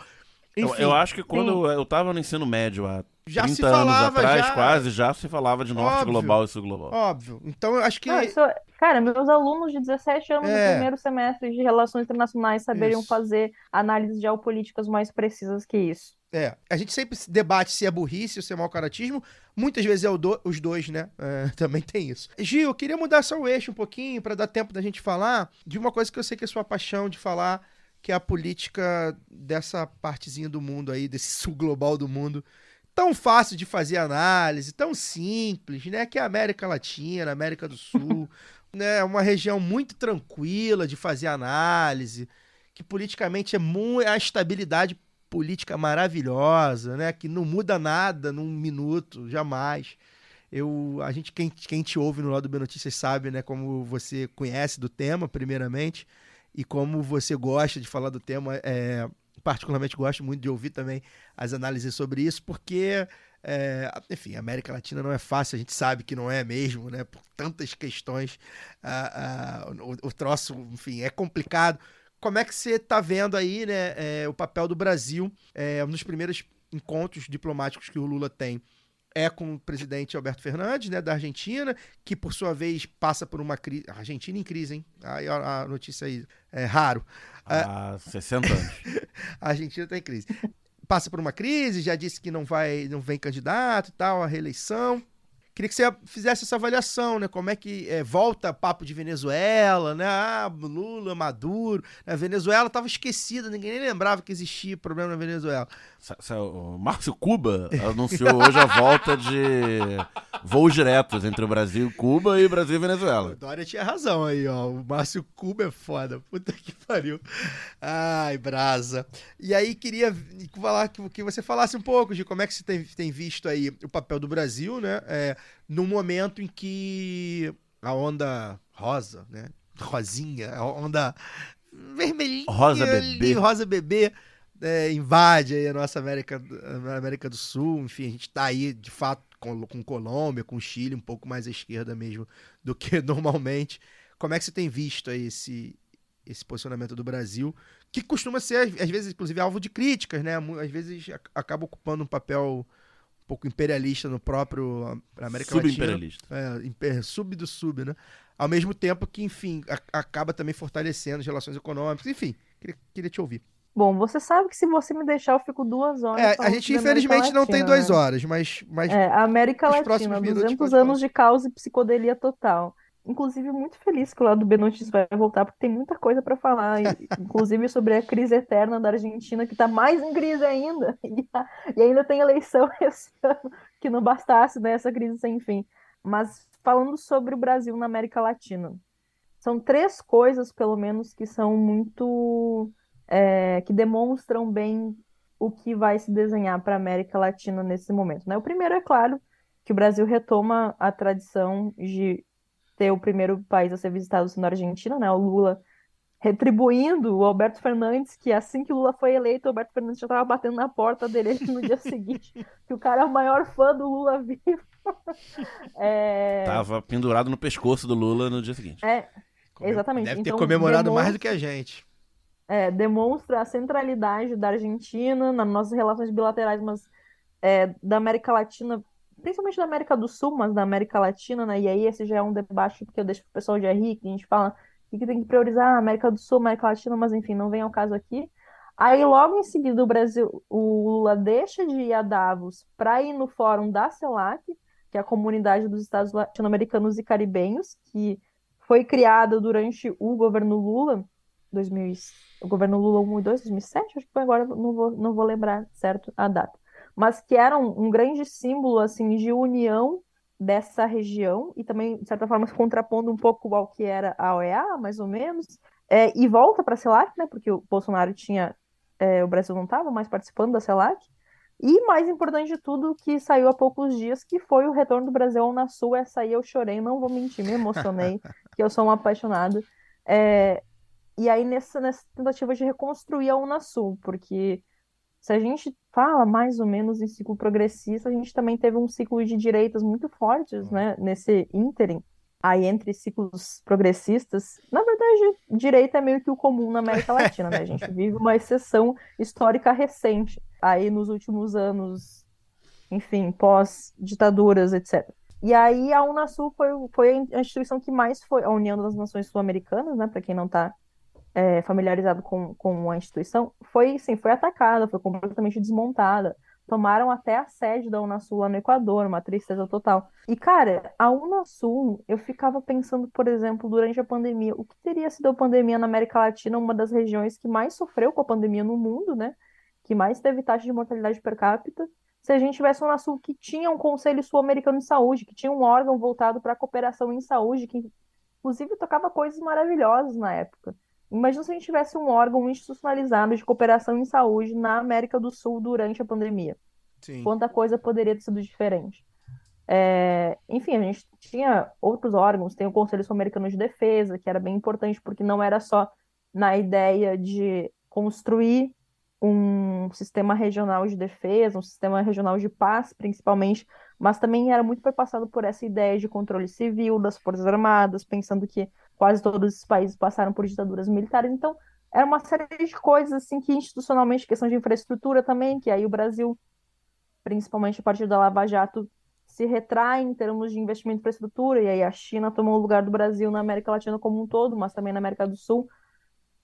Eu, Enfim, eu acho que quando eu, eu tava no ensino médio há Já 30 se anos falava, atrás, já- quase, já se falava de norte Óbvio. global e sul global. óbvio. Então eu acho que Ah, isso- cara, meus alunos de 17 anos É. do primeiro semestre de Relações Internacionais saberiam Isso. fazer análises geopolíticas mais precisas que isso. É, a gente sempre se debate se é burrice ou se é mau caratismo. Muitas vezes é o do- os dois, né? É, também tem isso. Gil, eu queria mudar só o eixo um pouquinho para dar tempo da gente falar de uma coisa que eu sei que é sua paixão de falar, que é a política dessa partezinha do mundo aí, desse sul global do mundo. Tão fácil de fazer análise, tão simples, né? Que é a América Latina, a América do Sul, né? Uma região muito tranquila de fazer análise, que politicamente é muito a estabilidade política maravilhosa, né? Que não muda nada num minuto, jamais. Eu, a gente, quem, quem te ouve no lado do B Notícias sabe, né? Como você conhece do tema, primeiramente, e como você gosta de falar do tema. É, particularmente gosto muito de ouvir também as análises sobre isso, porque, é, enfim, a América Latina não é fácil, a gente sabe que não é mesmo, né? Por tantas questões, o, o troço, enfim, é complicado. Como é que você está vendo aí, né, é, o papel do Brasil é, nos primeiros encontros diplomáticos que o Lula tem? É com o presidente Alberto Fernandes, né, da Argentina, que por sua vez passa por uma crise. Argentina em crise, hein? Aí a, a notícia aí é raro. Há 60 anos. A Argentina está em crise. Passa por uma crise, já disse que não vai, não vem candidato e tal, à reeleição. Queria que você fizesse essa avaliação, né? Como é que é, volta papo de Venezuela, né? Ah, Lula, Maduro. A Venezuela estava esquecida, ninguém nem lembrava que existia problema na Venezuela. O Márcio Cuba anunciou hoje a volta de voos diretos entre o Brasil e Cuba e Brasil e O Venezuela. Dória tinha razão aí, ó. O Márcio Cuba é foda. Puta que pariu. Ai, brasa. E aí queria falar que, você falasse um pouco de como é que você tem, tem visto aí o papel do Brasil, né? É, num momento em que a onda rosa, né? Rosinha, a onda vermelhinha. Rosa ali, bebê. rosa bebê. É, invade a nossa América, a América do Sul, enfim, a gente tá aí de fato com, com Colômbia, com Chile, um pouco mais à esquerda mesmo do que normalmente. Como é que você tem visto aí esse, esse posicionamento do Brasil, que costuma ser, às vezes, inclusive, alvo de críticas, né? Às vezes ac- acaba ocupando um papel um pouco imperialista no próprio América Latina. Subimperialista. É, imper- sub do sub, né? Ao mesmo tempo que, enfim, a- acaba também fortalecendo as relações econômicas. Enfim, queria, queria te ouvir. Bom, você sabe que se você me deixar, eu fico duas horas É, a gente, infelizmente, não tem duas né? horas, mas, mas É, a América Latina, próximos minutos 200 pode anos de caos e psicodelia total. Inclusive, muito feliz que o lado do B Notícias vai voltar, porque tem muita coisa para falar, inclusive sobre a crise eterna da Argentina, que está mais em crise ainda, e, e ainda tem eleição esse ano, que não bastasse, né, essa crise sem fim. Mas falando sobre o Brasil na América Latina, são três coisas, pelo menos, que são muito, é, que demonstram bem o que vai se desenhar para a América Latina nesse momento, né? O primeiro, é claro, que o Brasil retoma a tradição de ter o primeiro país a ser visitado sendo a Argentina, né? O Lula retribuindo o Alberto Fernandes, que assim que o Lula foi eleito, o Alberto Fernandes já estava batendo na porta dele no dia seguinte, que o cara é o maior fã do Lula vivo. É, Tava pendurado no pescoço do Lula no dia seguinte. é, come- exatamente. deve ter Então, comemorado mais demonstra- do que a gente. É, demonstra a centralidade da Argentina nas nossas relações bilaterais, mas é, da América Latina, principalmente da América do Sul, mas da América Latina, né? E aí esse já é um debate que eu deixo pro pessoal de RI, que a gente fala o que tem que priorizar, América do Sul, América Latina, mas enfim, não vem ao caso aqui. Aí logo em seguida o Brasil, o Lula deixa de ir a Davos para ir no fórum da CELAC, que é a comunidade dos Estados Latino-Americanos e Caribenhos, que foi criada durante o governo Lula, 2000, e- o governo Lula 1 e 2, 2007, acho que foi agora, não vou, não vou lembrar certo a data. Mas que era um, um grande símbolo assim de união dessa região e também, de certa forma, se contrapondo um pouco ao que era a OEA, mais ou menos, é, e volta para a CELAC, né, porque o Bolsonaro tinha, é, o Brasil não estava mais participando da CELAC, e mais importante de tudo, que saiu há poucos dias, que foi o retorno do Brasil ao Unasul, essa aí eu chorei, não vou mentir, me emocionei, que eu sou uma apaixonada, é, e aí nessa, nessa tentativa de reconstruir a Unasul, porque se a gente fala mais ou menos em ciclo progressista, a gente também teve um ciclo de direitas muito fortes, né, nesse ínterim, aí entre ciclos progressistas. Na verdade, direita é meio que o comum na América Latina, né? A gente vive uma exceção histórica recente, aí nos últimos anos, enfim, pós-ditaduras, etc. E aí a Unasul foi, foi a instituição que mais foi, a União das Nações Sul-Americanas, né, para quem não está é, familiarizado com, com a instituição, foi, sim, foi atacada, foi completamente desmontada. Tomaram até a sede da Unasul lá no Equador, uma tristeza total. E, cara, a Unasul, eu ficava pensando, por exemplo, durante a pandemia, o que teria sido a pandemia na América Latina, uma das regiões que mais sofreu com a pandemia no mundo, né? Que mais teve taxa de mortalidade per capita, se a gente tivesse um Unasul que tinha um Conselho Sul-Americano de Saúde, que tinha um órgão voltado para a cooperação em saúde, que inclusive tocava coisas maravilhosas na época. Imagina se a gente tivesse um órgão institucionalizado de cooperação em saúde na América do Sul durante a pandemia. Sim. Quanta coisa poderia ter sido diferente. É, enfim, a gente tinha outros órgãos, tem o Conselho Sul-Americano de Defesa, que era bem importante, porque não era só na ideia de construir um sistema regional de defesa, um sistema regional de paz, principalmente, mas também era muito perpassado por essa ideia de controle civil das Forças Armadas, pensando que quase todos os países passaram por ditaduras militares, então era uma série de coisas assim que institucionalmente, questão de infraestrutura também, que aí o Brasil, principalmente a partir da Lava Jato, se retrai em termos de investimento em infraestrutura, e aí a China tomou o lugar do Brasil na América Latina como um todo, mas também na América do Sul.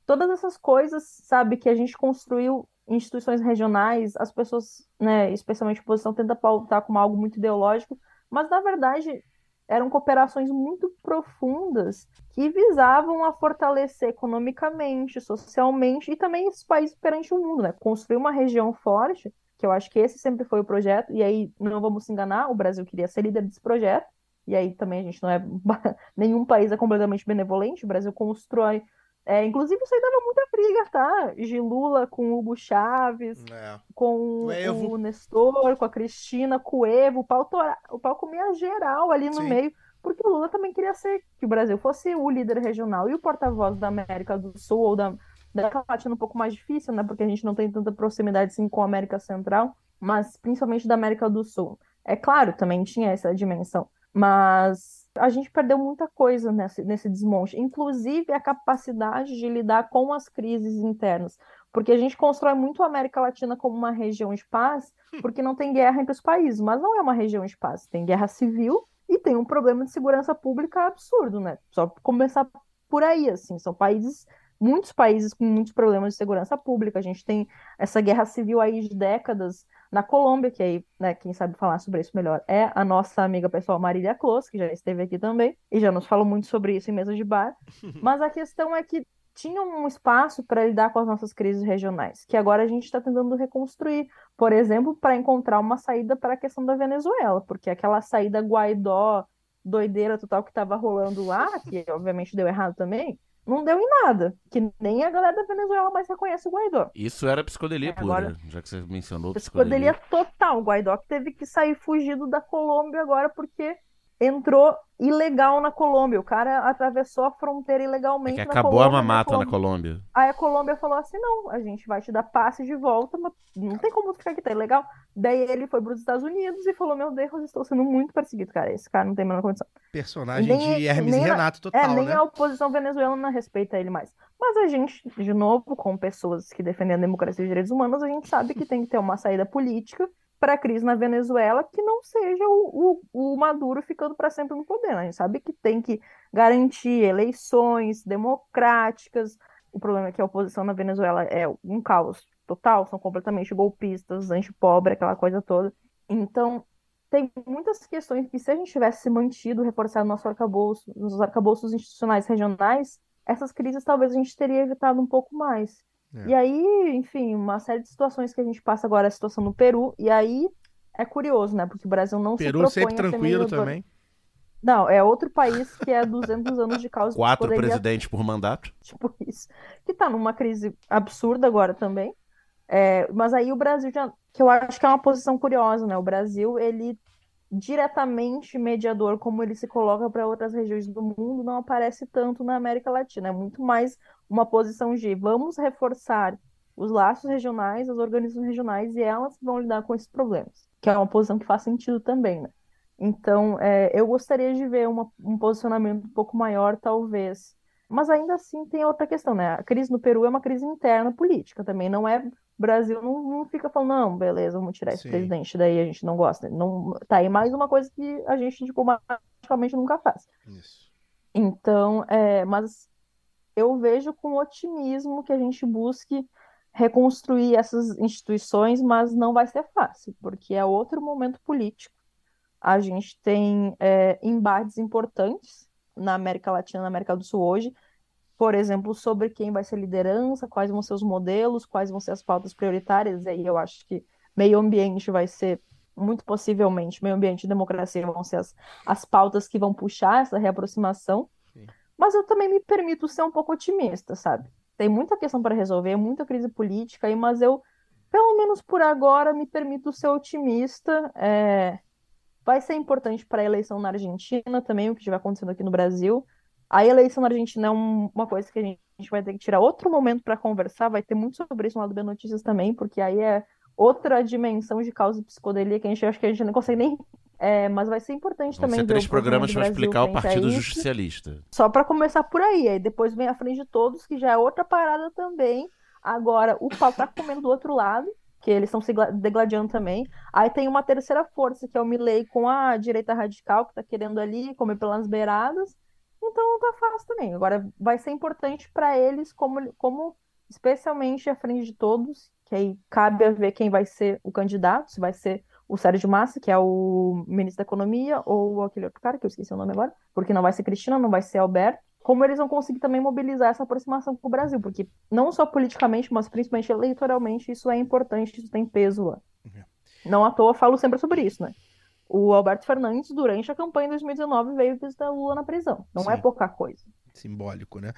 Todas essas coisas, sabe, que a gente construiu instituições regionais, as pessoas, né, especialmente a oposição, tenta pautar como algo muito ideológico, mas na verdade eram cooperações muito profundas que visavam a fortalecer economicamente, socialmente e também esses países perante o mundo, né? Construir uma região forte, que eu acho que esse sempre foi o projeto, e aí não vamos se enganar, o Brasil queria ser líder desse projeto, e aí também a gente não é nenhum país é completamente benevolente, o Brasil constrói é, inclusive, isso aí dava muita briga, tá? De Lula com Hugo Chaves, É. com O o Nestor, com a Cristina, com o Evo, o pau, tora... o pau comia geral ali no Sim. meio, porque o Lula também queria ser que o Brasil fosse o líder regional e o porta-voz da América do Sul ou da, da Latina um pouco mais difícil, né? Porque a gente não tem tanta proximidade assim com a América Central, mas principalmente da América do Sul. É claro, também tinha essa dimensão, mas a gente perdeu muita coisa nesse, nesse desmonte, inclusive a capacidade de lidar com as crises internas, porque a gente constrói muito a América Latina como uma região de paz, porque não tem guerra entre os países, mas não é uma região de paz, tem guerra civil e tem um problema de segurança pública absurdo, né? Só começar por aí, assim, são países, muitos países com muitos problemas de segurança pública, a gente tem essa guerra civil aí de décadas, na Colômbia, que aí, né, quem sabe falar sobre isso melhor é a nossa amiga pessoal Marília Close, que já esteve aqui também, e já nos falou muito sobre isso em mesa de bar. Mas a questão é que tinha um espaço para lidar com as nossas crises regionais, que agora a gente está tentando reconstruir, por exemplo, para encontrar uma saída para a questão da Venezuela, porque aquela saída Guaidó, doideira total que estava rolando lá, que obviamente deu errado também, não deu em nada, que nem a galera da Venezuela mais reconhece o Guaidó. Isso era psicodelia É, pura, agora- já que você mencionou Psicodelia psicodelia. total. O Guaidó que teve que sair fugido da Colômbia agora porque entrou ilegal na Colômbia. O cara atravessou a fronteira É ilegalmente que na acabou a Colômbia, mamata na Colômbia- Colômbia. Aí a Colômbia falou assim: não, a gente vai te dar passe de volta, mas não tem como ficar aqui, tá ilegal. Daí ele foi para os Estados Unidos e falou: Meu Deus, estou sendo muito perseguido, cara. Esse cara não tem a menor condição. Personagem Nem- de Hermes nem e a- Renato É, total, nem né? a oposição venezuelana respeita ele mais. Mas a gente, de novo, com pessoas que defendem a democracia e os direitos humanos, a gente sabe que tem que ter uma saída política para a crise na Venezuela que não seja o, o, o Maduro ficando para sempre no poder. né? A gente sabe que tem que garantir eleições democráticas. O problema é que a oposição na Venezuela é um caos total, são completamente golpistas, antipobre, aquela coisa toda. Então, tem muitas questões que, se a gente tivesse se mantido, reforçado nosso arcabouço, nos arcabouços institucionais regionais, essas crises talvez a gente teria evitado um pouco mais. É. E aí, enfim, uma série de situações que a gente passa agora, a situação no Peru, e aí é curioso, né? Porque o Brasil não se Peru propõe sempre tranquilo também. Não, é outro país que é 200 anos de causa Quatro poderia presidentes por mandato. tipo isso, que tá numa crise absurda agora também. É, mas aí o Brasil já, que eu acho que é uma posição curiosa, né? O Brasil, ele diretamente mediador, como ele se coloca para outras regiões do mundo, não aparece tanto na América Latina. É muito mais uma posição de vamos reforçar os laços regionais, os organismos regionais e elas vão lidar com esses problemas, que é uma posição que faz sentido também, né? Então, é, eu gostaria de ver uma- um posicionamento um pouco maior, talvez. Mas ainda assim tem outra questão, né? A crise no Peru é uma crise interna política também, não é. Brasil não, não fica falando, não, beleza, vamos tirar esse Sim. presidente, daí a gente não gosta. Não, tá aí mais uma coisa que a gente diplomaticamente nunca faz. Isso. Então, é, mas eu vejo com otimismo que a gente busque reconstruir essas instituições, mas não vai ser fácil, porque é outro momento político. A gente tem é, embates importantes na América Latina, na América do Sul hoje, por exemplo, sobre quem vai ser liderança, quais vão ser os modelos, quais vão ser as pautas prioritárias, e aí eu acho que meio ambiente vai ser, muito possivelmente, meio ambiente e democracia vão ser as, as pautas que vão puxar essa reaproximação. Mas eu também me permito ser um pouco otimista, sabe? Tem muita questão para resolver, muita crise política mas eu, pelo menos por agora, me permito ser otimista. É, Vai ser importante para a eleição na Argentina também, o que estiver acontecendo aqui no Brasil. A eleição na Argentina é um- uma coisa que a gente, a gente vai ter que tirar outro momento para conversar, vai ter muito sobre isso no lado B Notícias também, porque aí é outra dimensão de causa e psicodelia que a gente acho que a gente não consegue nem. É, mas vai ser importante Vão também ser três programas para explicar o Partido isso. Justicialista. Só para começar por aí, aí depois vem a frente de todos, que já é outra parada também. Agora, o pau tá comendo do outro lado, que eles estão se gla- degladiando também. Aí tem uma terceira força, que é o Milley com a direita radical, que tá querendo ali comer pelas beiradas. Então tá fácil também. Agora vai ser importante para eles, como, como especialmente a frente de todos, que aí cabe a ver quem vai ser o candidato, se vai ser o Sérgio Massa, que é o ministro da Economia, ou aquele outro cara, que eu esqueci o nome agora, porque não vai ser Cristina, não vai ser Alberto. Como eles vão conseguir também mobilizar essa aproximação com o Brasil, porque não só politicamente, mas principalmente eleitoralmente, isso é importante, isso tem peso lá. Não à toa falo sempre sobre isso, né? O Alberto Fernandes, durante a campanha em 2019, veio visitar Lula na prisão. Não é Sim. pouca coisa. simbólico, né?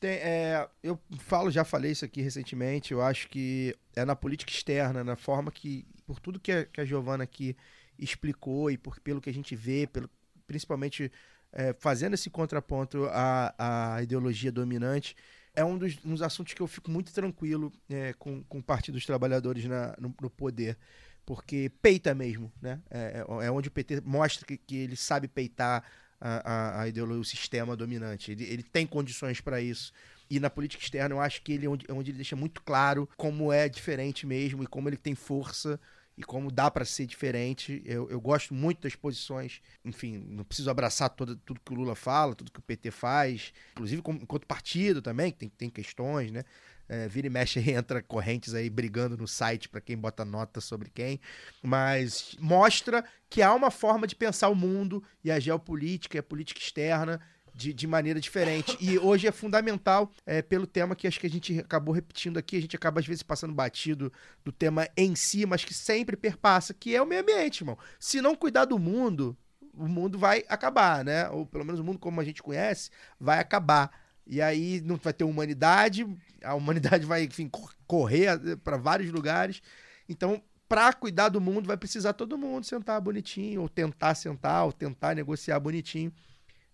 Tem, é, eu falo, já falei isso aqui recentemente, eu acho que é na política externa, na forma que, por tudo que a, que a Giovana aqui explicou e por, pelo que a gente vê, pelo, principalmente é, fazendo esse contraponto à, à ideologia dominante, é um dos, um dos assuntos que eu fico muito tranquilo é, com, com o Partido dos Trabalhadores na, no, no poder. Porque peita mesmo, né? É, é onde o PT mostra que, que ele sabe peitar a, a, a ideologia, o sistema dominante. Ele, ele tem condições para isso. E na política externa, eu acho que ele é onde, onde ele deixa muito claro como é diferente mesmo e como ele tem força e como dá para ser diferente. Eu, eu gosto muito das posições. Enfim, não preciso abraçar toda, tudo que o Lula fala, tudo que o PT faz, inclusive como, enquanto partido também, que tem, tem questões, né? É, vira e mexe entra correntes aí brigando no site para quem bota nota sobre quem, mas mostra que há uma forma de pensar o mundo e a geopolítica e a política externa de, de maneira diferente. E hoje é fundamental é, pelo tema que acho que a gente acabou repetindo aqui, a gente acaba às vezes passando batido do tema em si, mas que sempre perpassa, que é o meio ambiente, irmão. Se não cuidar do mundo, o mundo vai acabar, né? Ou pelo menos o mundo como a gente conhece vai acabar. E aí não vai ter humanidade, a humanidade vai, enfim, cor- correr para vários lugares. Então, para cuidar do mundo, vai precisar todo mundo sentar bonitinho, ou tentar sentar, ou tentar negociar bonitinho,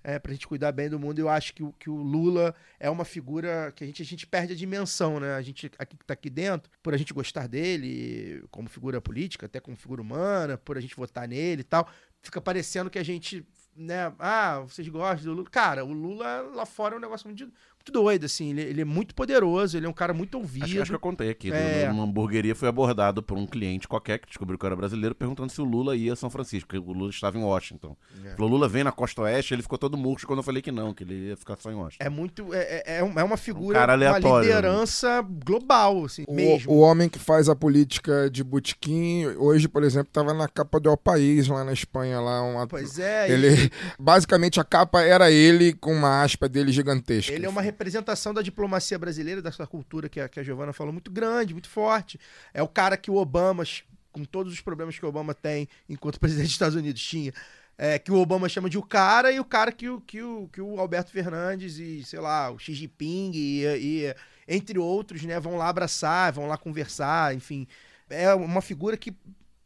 é, para a gente cuidar bem do mundo. Eu acho que, o- que o Lula é uma figura que a gente, a gente perde a dimensão, né? A gente aqui que tá aqui dentro, por a gente gostar dele como figura política, até como figura humana, por a gente votar nele e tal, fica parecendo que a gente né? Ah, vocês gostam do Lula. Cara, o Lula lá fora é um negócio muito, muito doido, assim. Ele, ele é muito poderoso, ele é um cara muito ouvido. Acho, acho que eu contei aqui. É. Numa hamburgueria foi abordado por um cliente qualquer que descobriu que eu era brasileiro, perguntando se o Lula ia a São Francisco, porque o Lula estava em Washington. É. Falou, Lula vem na costa oeste, ele ficou todo murcho quando eu falei que não, que ele ia ficar só em Washington. É muito. É, é, é um- é uma figura, cara uma né? liderança global, assim, O, mesmo. o homem que faz a política de botequim, hoje, por exemplo, estava na capa do El País, lá na Espanha, lá uma, Pois é, ele basicamente a capa era ele com uma aspa dele gigantesca. Ele é uma representação da diplomacia brasileira, dessa cultura que a, que a Giovana falou, muito grande, muito forte. É o cara que o Obama com todos os problemas que o Obama tem enquanto presidente dos Estados Unidos tinha. É, que o Obama chama de o cara e o cara que o, que o, que o Alberto Fernandes e, sei lá, o Xi Jinping e, e entre outros, né, vão lá abraçar, vão lá conversar, enfim. É uma figura que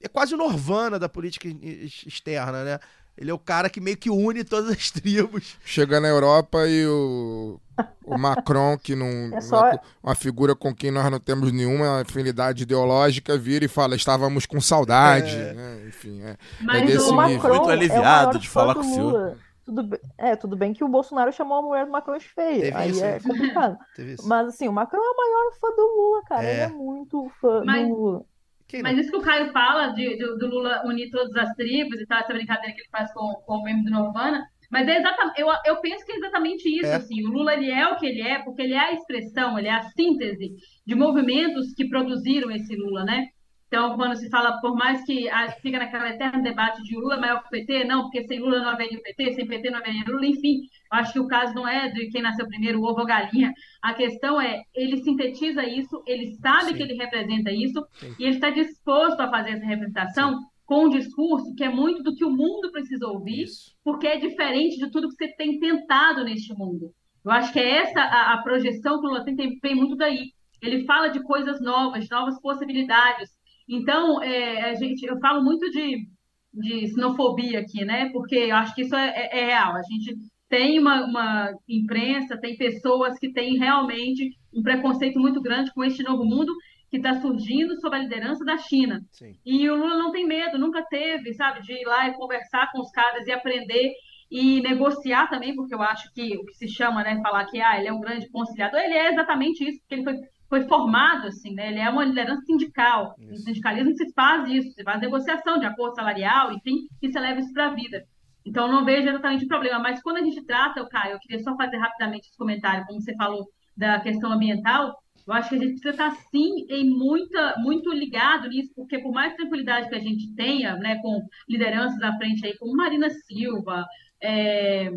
é quase o Norvana da política ex- externa, né? Ele é o cara que meio que une todas as tribos. Chega na Europa e o, o Macron, que não, É só- uma, uma figura com quem nós não temos nenhuma afinidade ideológica, vira e fala: estávamos com saudade. É. né? Enfim, é. Mas desse o. Macron Muito é o aliviado de falar do com o senhor. Tudo bem, é, tudo bem que o Bolsonaro chamou a mulher do Macron de feia. Teve Aí isso, é né? complicado. Teve isso? Mas assim, o Macron é o maior fã do Lula, cara. É. Ele é muito fã Mas- do Lula. Quem não? Mas isso que o Caio fala de, de- do Lula unir todas as tribos e tal, essa brincadeira que ele faz com, com o meme do Norvana, mas é exatamente, eu, eu penso que é exatamente isso, É. assim, o Lula ele é o que ele é, porque ele é a expressão, ele é a síntese de movimentos que produziram esse Lula, né? Então, quando se fala, por mais que fica naquela eterno debate de Lula maior que o PT, não, porque sem Lula não haveria o PT, sem PT não haveria Lula, enfim, eu acho que o caso não é de quem nasceu primeiro, o ovo ou galinha, a questão é, ele sintetiza isso, ele sabe Sim. que ele representa isso, Sim. e ele está disposto a fazer essa representação com um discurso que é muito do que o mundo precisa ouvir, Isso. porque é diferente de tudo que você tem tentado neste mundo. Eu acho que é essa a, a projeção que o Lula tem, tem, vem muito daí. Ele fala de coisas novas, de novas possibilidades. Então, é, a gente, eu falo muito de, de sinofobia aqui, né? Porque eu acho que isso é, é- é real. A gente tem uma, uma imprensa, tem pessoas que têm realmente um preconceito muito grande com este novo mundo que está surgindo sob a liderança da China. Sim. E o Lula não tem medo, nunca teve, sabe, de ir lá e conversar com os caras e aprender e negociar também, porque eu acho que o que se chama, né, falar que ah, ele é um grande conciliador, ele é exatamente isso, porque ele foi, foi formado assim, né? Ele é uma liderança sindical. No Isso. sindicalismo se faz isso, se faz negociação de acordo salarial, enfim, e se leva isso para a vida. Então, eu não vejo exatamente o problema. Mas quando a gente trata, o Caio, eu queria só fazer rapidamente esse comentário, como você falou da questão ambiental, eu acho que a gente precisa estar, sim, em muita, muito ligado nisso, porque por mais tranquilidade que a gente tenha, né, com lideranças à frente aí, como Marina Silva, é,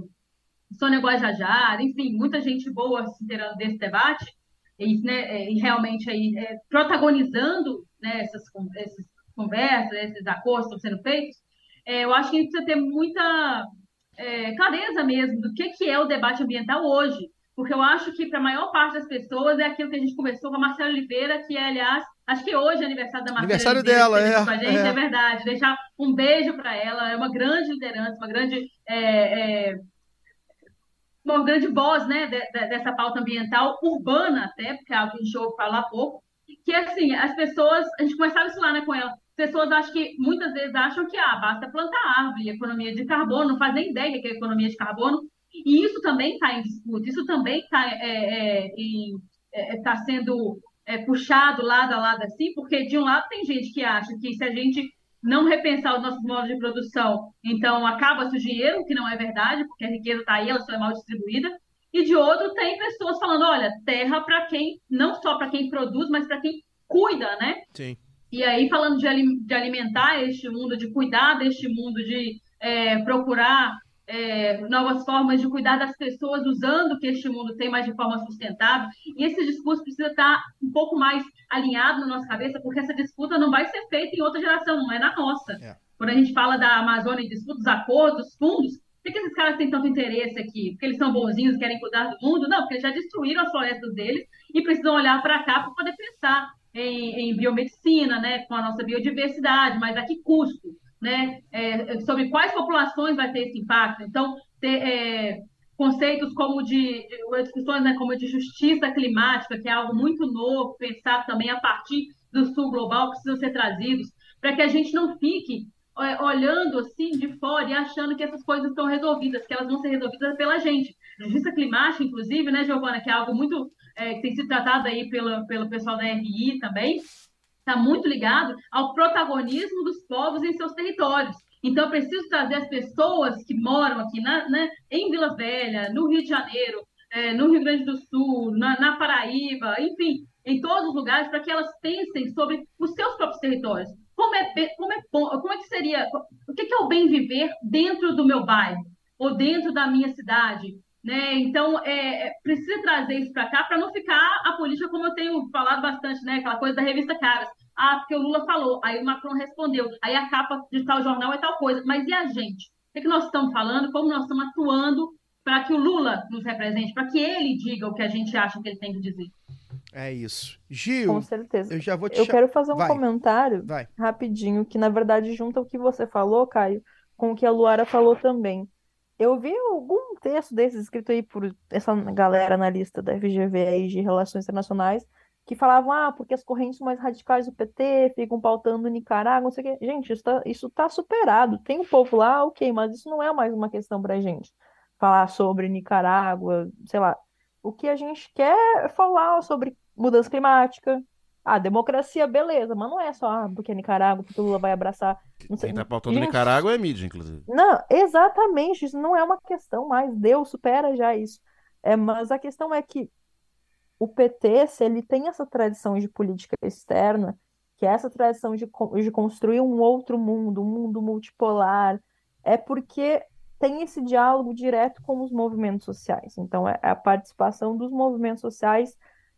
Sônia Guajajara, enfim, muita gente boa se inteirando desse debate, e, né, é, e realmente aí, é, protagonizando né, essas, essas conversas, esses acordos que estão sendo feitos, é, eu acho que a gente precisa ter muita é, clareza mesmo do que, que é o debate ambiental hoje. Porque eu acho que para a maior parte das pessoas é aquilo que a gente conversou com a Marcela Oliveira, que é, aliás, acho que hoje é aniversário da Marcela Aniversário Oliveira, dela, é, com a gente, é. é verdade. Deixar um beijo para ela, é uma grande liderança, uma grande é, é, uma grande voz né, de- de- dessa pauta ambiental urbana, até, porque é algo que a gente ouve falar pouco, que assim, as pessoas, a gente conversava isso lá né, com ela, as pessoas acham que, muitas vezes acham que ah, basta plantar árvore, economia de carbono, não faz nem ideia que é economia de carbono, e isso também está em disputa, isso também está é, é, em- é, tá sendo é, puxado lado a lado assim, porque de um lado tem gente que acha que se a gente não repensar os nossos modos de produção, então acaba-se o dinheiro, que não é verdade, porque a riqueza está aí, ela só é mal distribuída. E de outro, tem pessoas falando: olha, terra para quem, não só para quem produz, mas para quem cuida, né? Sim. E aí, falando de, de alimentar este mundo, de cuidar deste mundo, de é, procurar é, novas formas de cuidar das pessoas, usando o que este mundo tem, mas de forma sustentável. E esse discurso precisa estar um pouco mais alinhado na nossa cabeça, porque essa disputa não vai ser feita em outra geração, não é na nossa. É. Quando a gente fala da Amazônia e disputa, dos acordos, dos fundos, por que, que esses caras têm tanto interesse aqui? Porque eles são bonzinhos, querem cuidar do mundo? Não, porque eles já destruíram as florestas deles e precisam olhar para cá para poder pensar em, em biomedicina, né, com a nossa biodiversidade, mas a que custo? Né, é, sobre quais populações vai ter esse impacto. Então, ter é, conceitos como de, de discussões né, como de justiça climática, que é algo muito novo, pensado também a partir do sul global, precisam ser trazidos, para que a gente não fique é, olhando assim de fora e achando que essas coisas estão resolvidas, que elas vão ser resolvidas pela gente. Justiça climática, inclusive, né, Giovana, que é algo muito é, que tem sido tratado aí pelo, pelo pessoal da RI também, está muito ligado ao protagonismo dos povos em seus territórios. Então, eu preciso trazer as pessoas que moram aqui na, né, em Vila Velha, no Rio de Janeiro, é, no Rio Grande do Sul, na, na Paraíba, enfim, em todos os lugares, para que elas pensem sobre os seus próprios territórios. Como é, como é, como é que seria, o que é o bem viver dentro do meu bairro, ou dentro da minha cidade, né? Então, é, é, precisa trazer isso para cá para não ficar a política, como eu tenho falado bastante, né? Aquela coisa da revista Caras. Ah, porque o Lula falou. Aí o Macron respondeu. Aí a capa de tal jornal é tal coisa. Mas e a gente? O que, que nós estamos falando? Como nós estamos atuando para que o Lula nos represente, para que ele diga o que a gente acha que ele tem que dizer? É isso. Gil, Com certeza. eu já vou te Eu quero fazer um Vai. comentário Vai. rapidinho, que na verdade junta o que você falou, Caio, com o que a Luara falou também. Eu vi algum texto desses escrito aí por essa galera analista da FGV aí de Relações Internacionais, que falavam, ah, porque as correntes mais radicais do PT ficam pautando Nicarágua, não sei o quê. Gente, isso tá, isso tá superado. Tem um povo lá, ok, mas isso não é mais uma questão pra gente. Falar sobre Nicarágua, sei lá. O que a gente quer é falar sobre mudança climática, ah, democracia, beleza, mas não é só ah, porque é Nicarágua, porque o Lula vai abraçar. Não sei. Quem tá pautando Gente, Nicarágua é mídia, inclusive. Não, exatamente, isso não é uma questão mais. Deus supera já isso. É, mas a questão é que o PT, se ele tem essa tradição de política externa, que é essa tradição de, de construir um outro mundo, um mundo multipolar, é porque tem esse diálogo direto com os movimentos sociais. Então, é a participação dos movimentos sociais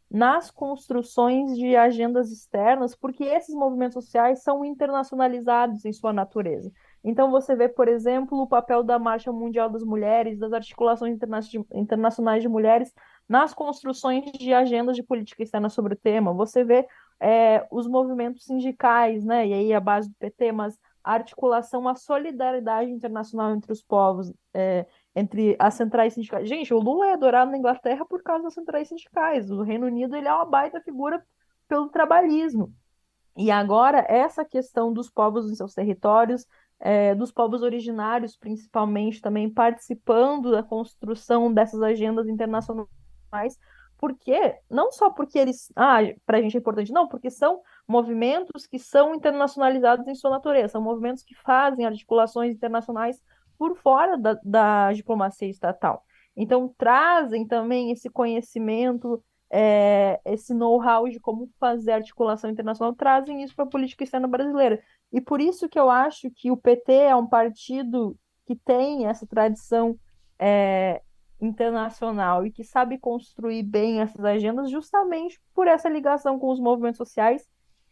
nas construções de agendas externas, porque esses movimentos sociais são internacionalizados em sua natureza. Então, você vê, por exemplo, o papel da Marcha Mundial das Mulheres, das articulações interna- internacionais de mulheres nas construções de agendas de política externa sobre o tema. Você vê é, os movimentos sindicais, né? E aí a base do PT, mas a articulação, a solidariedade internacional entre os povos, é, entre as centrais sindicais. Gente, o Lula é adorado na Inglaterra por causa das centrais sindicais. O Reino Unido ele é uma baita figura pelo trabalhismo. E agora, essa questão dos povos em seus territórios, é, dos povos originários, principalmente, também participando da construção dessas agendas internacionais, porque, não só porque eles, ah, para a gente é importante, não, porque são movimentos que são internacionalizados em sua natureza, são movimentos que fazem articulações internacionais por fora da, da diplomacia estatal. Então, trazem também esse conhecimento é, esse know-how de como fazer articulação internacional, trazem isso para a política externa brasileira. E por isso que eu acho que o PT é um partido que tem essa tradição é, internacional e que sabe construir bem essas agendas justamente por essa ligação com os movimentos sociais,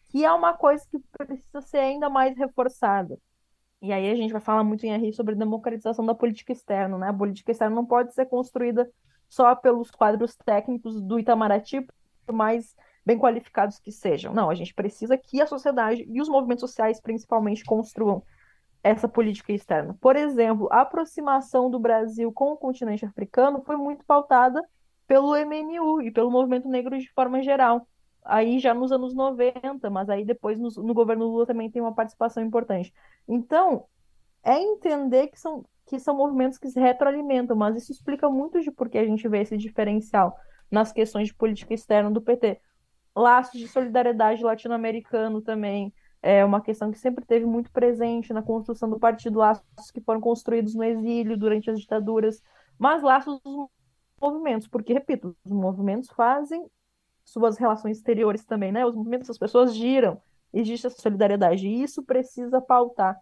que é uma coisa que precisa ser ainda mais reforçada. E aí a gente vai falar muito em RI sobre democratização da política externa, né? A política externa não pode ser construída só pelos quadros técnicos do Itamaraty, por mais bem qualificados que sejam. Não, a gente precisa que a sociedade e os movimentos sociais, principalmente, construam essa política externa. Por exemplo, a aproximação do Brasil com o continente africano foi muito pautada pelo MNU e pelo movimento negro de forma geral. Aí já nos anos 90, mas aí depois no, no governo Lula também tem uma participação importante. Então, é entender que são que são movimentos que se retroalimentam, mas isso explica muito de por que a gente vê esse diferencial nas questões de política externa do PT. Laços de solidariedade latino-americano também é uma questão que sempre teve muito presente na construção do partido, laços que foram construídos no exílio durante as ditaduras, mas laços dos movimentos, porque, repito, os movimentos fazem suas relações exteriores também, né? Os movimentos, as pessoas giram, existe essa solidariedade, e isso precisa pautar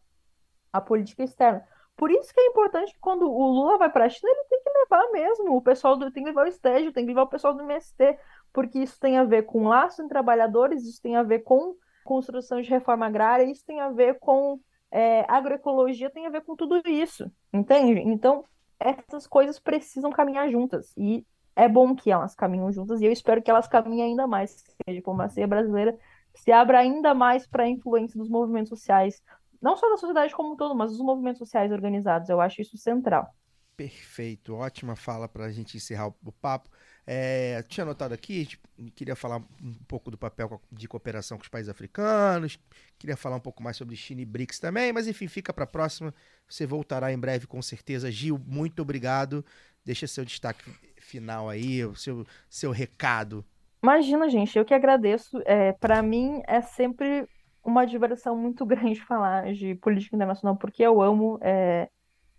a política externa. Por isso que é importante que quando o Lula vai para a China, ele tem que levar mesmo o pessoal do, tem que levar o estágio, tem que levar o pessoal do MST, porque isso tem a ver com laço em trabalhadores, isso tem a ver com construção de reforma agrária, isso tem a ver com é, agroecologia, tem a ver com tudo isso, entende? Então, essas coisas precisam caminhar juntas, e é bom que elas caminham juntas, e eu espero que elas caminhem ainda mais, que a diplomacia brasileira se abra ainda mais para a influência dos movimentos sociais, não só da sociedade como um todo, mas dos movimentos sociais organizados. Eu acho isso central. Perfeito, ótima fala para a gente encerrar o, papo. É, tinha anotado aqui, queria falar um pouco do papel de cooperação com os países africanos, queria falar um pouco mais sobre China e BRICS também, mas enfim, fica para a próxima. Você voltará em breve com certeza. Gil, muito obrigado. Deixa seu destaque final aí, o seu, seu recado. Imagina, gente, eu que agradeço. É, para mim é sempre uma diversão muito grande falar de política internacional, porque eu amo, é,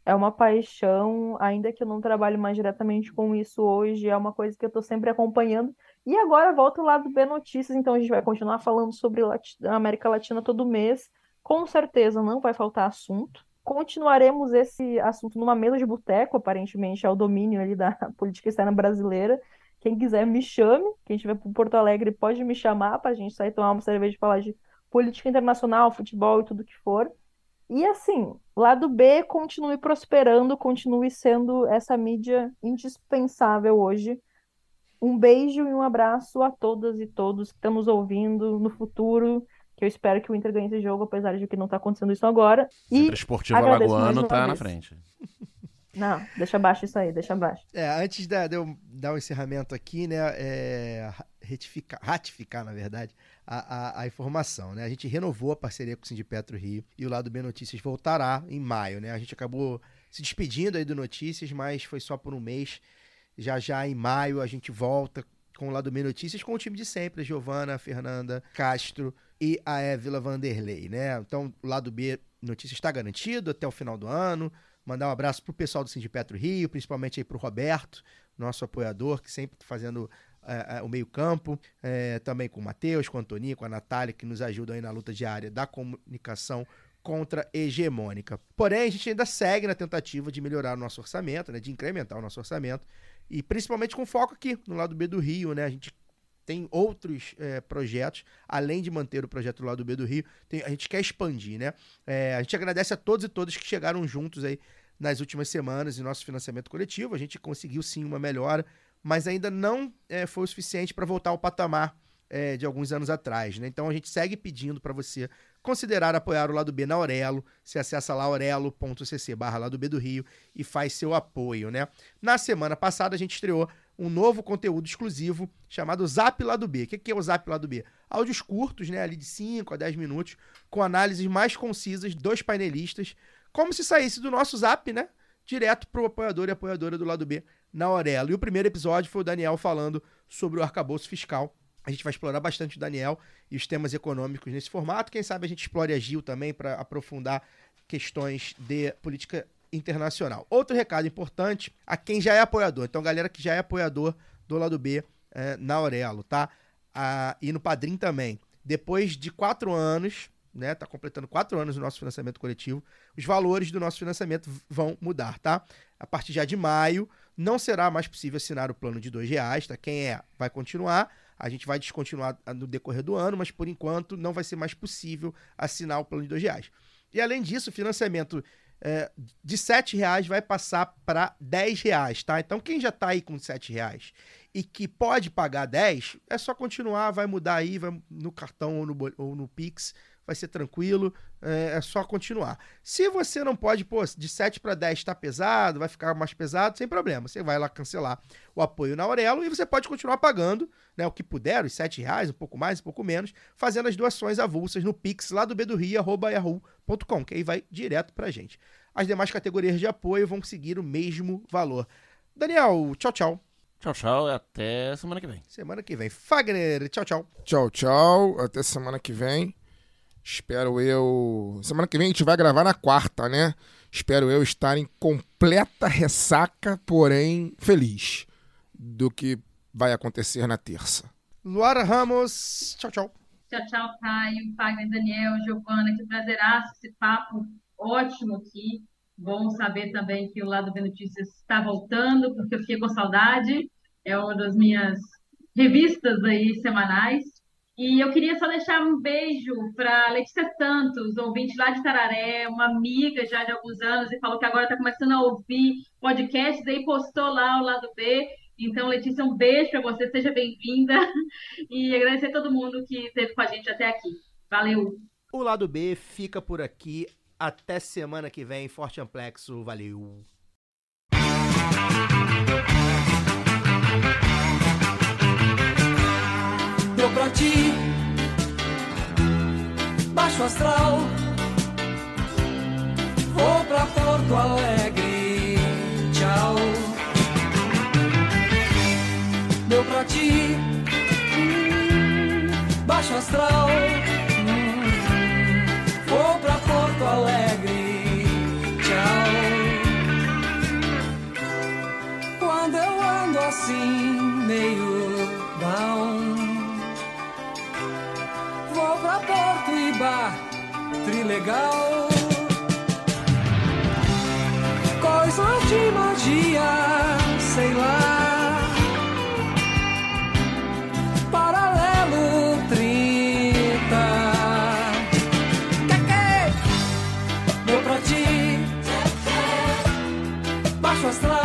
é uma paixão, ainda que eu não trabalhe mais diretamente com isso hoje, é uma coisa que eu estou sempre acompanhando. E agora volto lá do B Notícias, então a gente vai continuar falando sobre América Latina todo mês. Com certeza não vai faltar assunto. Continuaremos esse assunto numa mesa de boteco, aparentemente é o domínio ali da política externa brasileira. Quem quiser me chame, quem estiver por Porto Alegre pode me chamar para a gente sair tomar uma cerveja e falar de política internacional, futebol e tudo que for. E assim, lado B continue prosperando, continue sendo essa mídia indispensável hoje. Um beijo e um abraço a todas e todos que estão nos ouvindo no futuro, eu espero que o Inter ganhe esse jogo, apesar de que não está acontecendo isso agora. E Sempre esportivo alagoano tá na frente. Não, deixa abaixo isso aí, deixa abaixo. É, antes da- de eu dar o encerramento aqui, né, é, retificar, ratificar, na verdade, a, a- a informação, né? A gente renovou a parceria com o Sindipetro Rio e o Lado B Notícias voltará em maio, né? A gente acabou se despedindo aí do Notícias, mas foi só por um mês. Já já em maio a gente volta com o Lado B Notícias com o time de sempre, a Giovana, a Fernanda, Castro e a Évila Vanderlei, né? Então, o Lado B Notícias está garantido até o final do ano. Mandar um abraço pro pessoal do Sindipetro Rio, principalmente aí pro Roberto, nosso apoiador, que sempre tá fazendo eh, eh, o meio-campo. eh, também com o Matheus, com o Antoninho, com a Natália, que nos ajudam aí na luta diária da comunicação contra hegemônica. Porém, a gente ainda segue na tentativa de melhorar o nosso orçamento, né, de incrementar o nosso orçamento, e principalmente com foco aqui, no lado B do Rio, né? A gente tem outros eh, projetos, além de manter o projeto do lado B do Rio, tem- a gente quer expandir, né? É, a gente agradece a todos e todas que chegaram juntos aí nas últimas semanas em nosso financiamento coletivo. A gente conseguiu sim uma melhora, mas ainda não é, foi o suficiente para voltar ao patamar é, de alguns anos atrás. Né? Então a gente segue pedindo para você considerar apoiar o lado B na Aurelo. Você acessa lá aurelo.cc barra lado B do Rio e faz seu apoio. Né? Na semana passada a gente estreou um novo conteúdo exclusivo chamado Zap Lado B. O que é o Zap Lado B? Áudios curtos, né, ali de 5 a 10 minutos, com análises mais concisas dos painelistas, como se saísse do nosso Zap, né, direto pro apoiador e apoiadora do lado B na Aurelo. E o primeiro episódio foi o Daniel falando sobre o arcabouço fiscal. A gente vai explorar bastante o Daniel e os temas econômicos nesse formato. Quem sabe a gente explore a Gil também para aprofundar questões de política internacional. Outro recado importante a quem já é apoiador. Então, galera que já é apoiador do lado B eh, na Aurelo, tá? Ah, e no Padrim também. Depois de quatro anos, né? Tá completando quatro anos o nosso financiamento coletivo. Os valores do nosso financiamento vão mudar, tá? A partir já de maio, não será mais possível assinar o plano de dois reais, tá? Quem é, vai continuar. A gente vai descontinuar ah, no decorrer do ano, mas por enquanto não vai ser mais possível assinar o plano de dois reais. E além disso, o financiamento é, de 7 reais vai passar para 10 reais, tá? Então quem já tá aí com 7 reais e que pode pagar 10, é só continuar, vai mudar aí, vai no cartão ou no, ou no Pix, vai ser tranquilo, é, é só continuar. Se você não pode, pô, de 7 para 10 tá pesado, vai ficar mais pesado, sem problema. Você vai lá cancelar o apoio na Aurelo e você pode continuar pagando, né, o que puder, os 7 reais, um pouco mais, um pouco menos, fazendo as doações avulsas no Pix lá do B do Rio, arroba yahoo.com, que aí vai direto pra gente. As demais categorias de apoio vão seguir o mesmo valor. Daniel, tchau, tchau. Tchau, tchau. e Até semana que vem. Semana que vem. Fagner, tchau, tchau. Tchau, tchau. Até semana que vem. Espero eu. Semana que vem a gente vai gravar na quarta, né? Espero eu estar em completa ressaca, porém feliz do que vai acontecer na terça. Luara Ramos, tchau, tchau. Tchau, tchau, Caio, Fagner, Daniel, Giovana, que prazeraço esse papo ótimo aqui. Bom saber também que o Lado B Notícias está voltando, porque eu fiquei com saudade. É uma das minhas revistas aí semanais. E eu queria só deixar um beijo para Letícia Santos, ouvinte lá de Tararé, uma amiga já de alguns anos, e falou que agora está começando a ouvir podcasts, aí postou lá o Lado B. Então, Letícia, um beijo para você, seja bem-vinda. E agradecer a todo mundo que esteve com a gente até aqui. Valeu! O lado B fica por aqui. Até semana que vem. Forte Amplexo. Valeu. Deu pra ti, baixo astral. Vou pra Porto Alegre, tchau. Deu pra ti, hum, baixo astral. Hum, Vou pra Porto Alegre, tchau. Quando eu ando assim, meio trilegal. Coisa de magia, sei lá. Paralelo 30. Caque, meu pra ti. Baixo astral.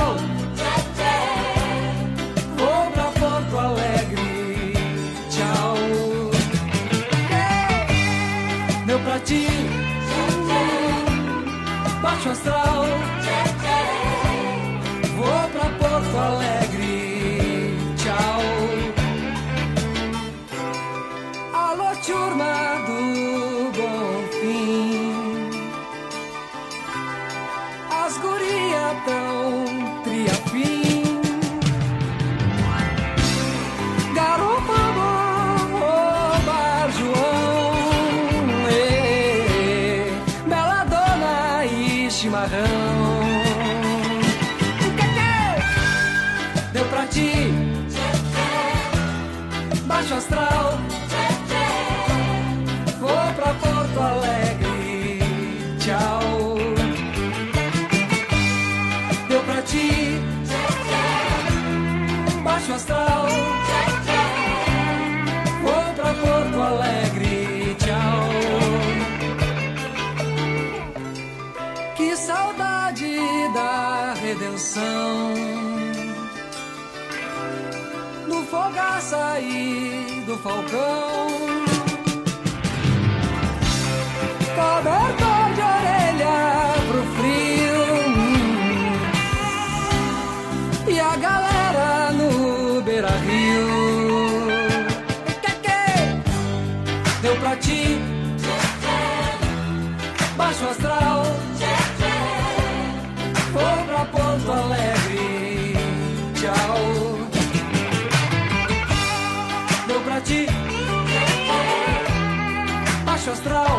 So. astral. falcão. остров.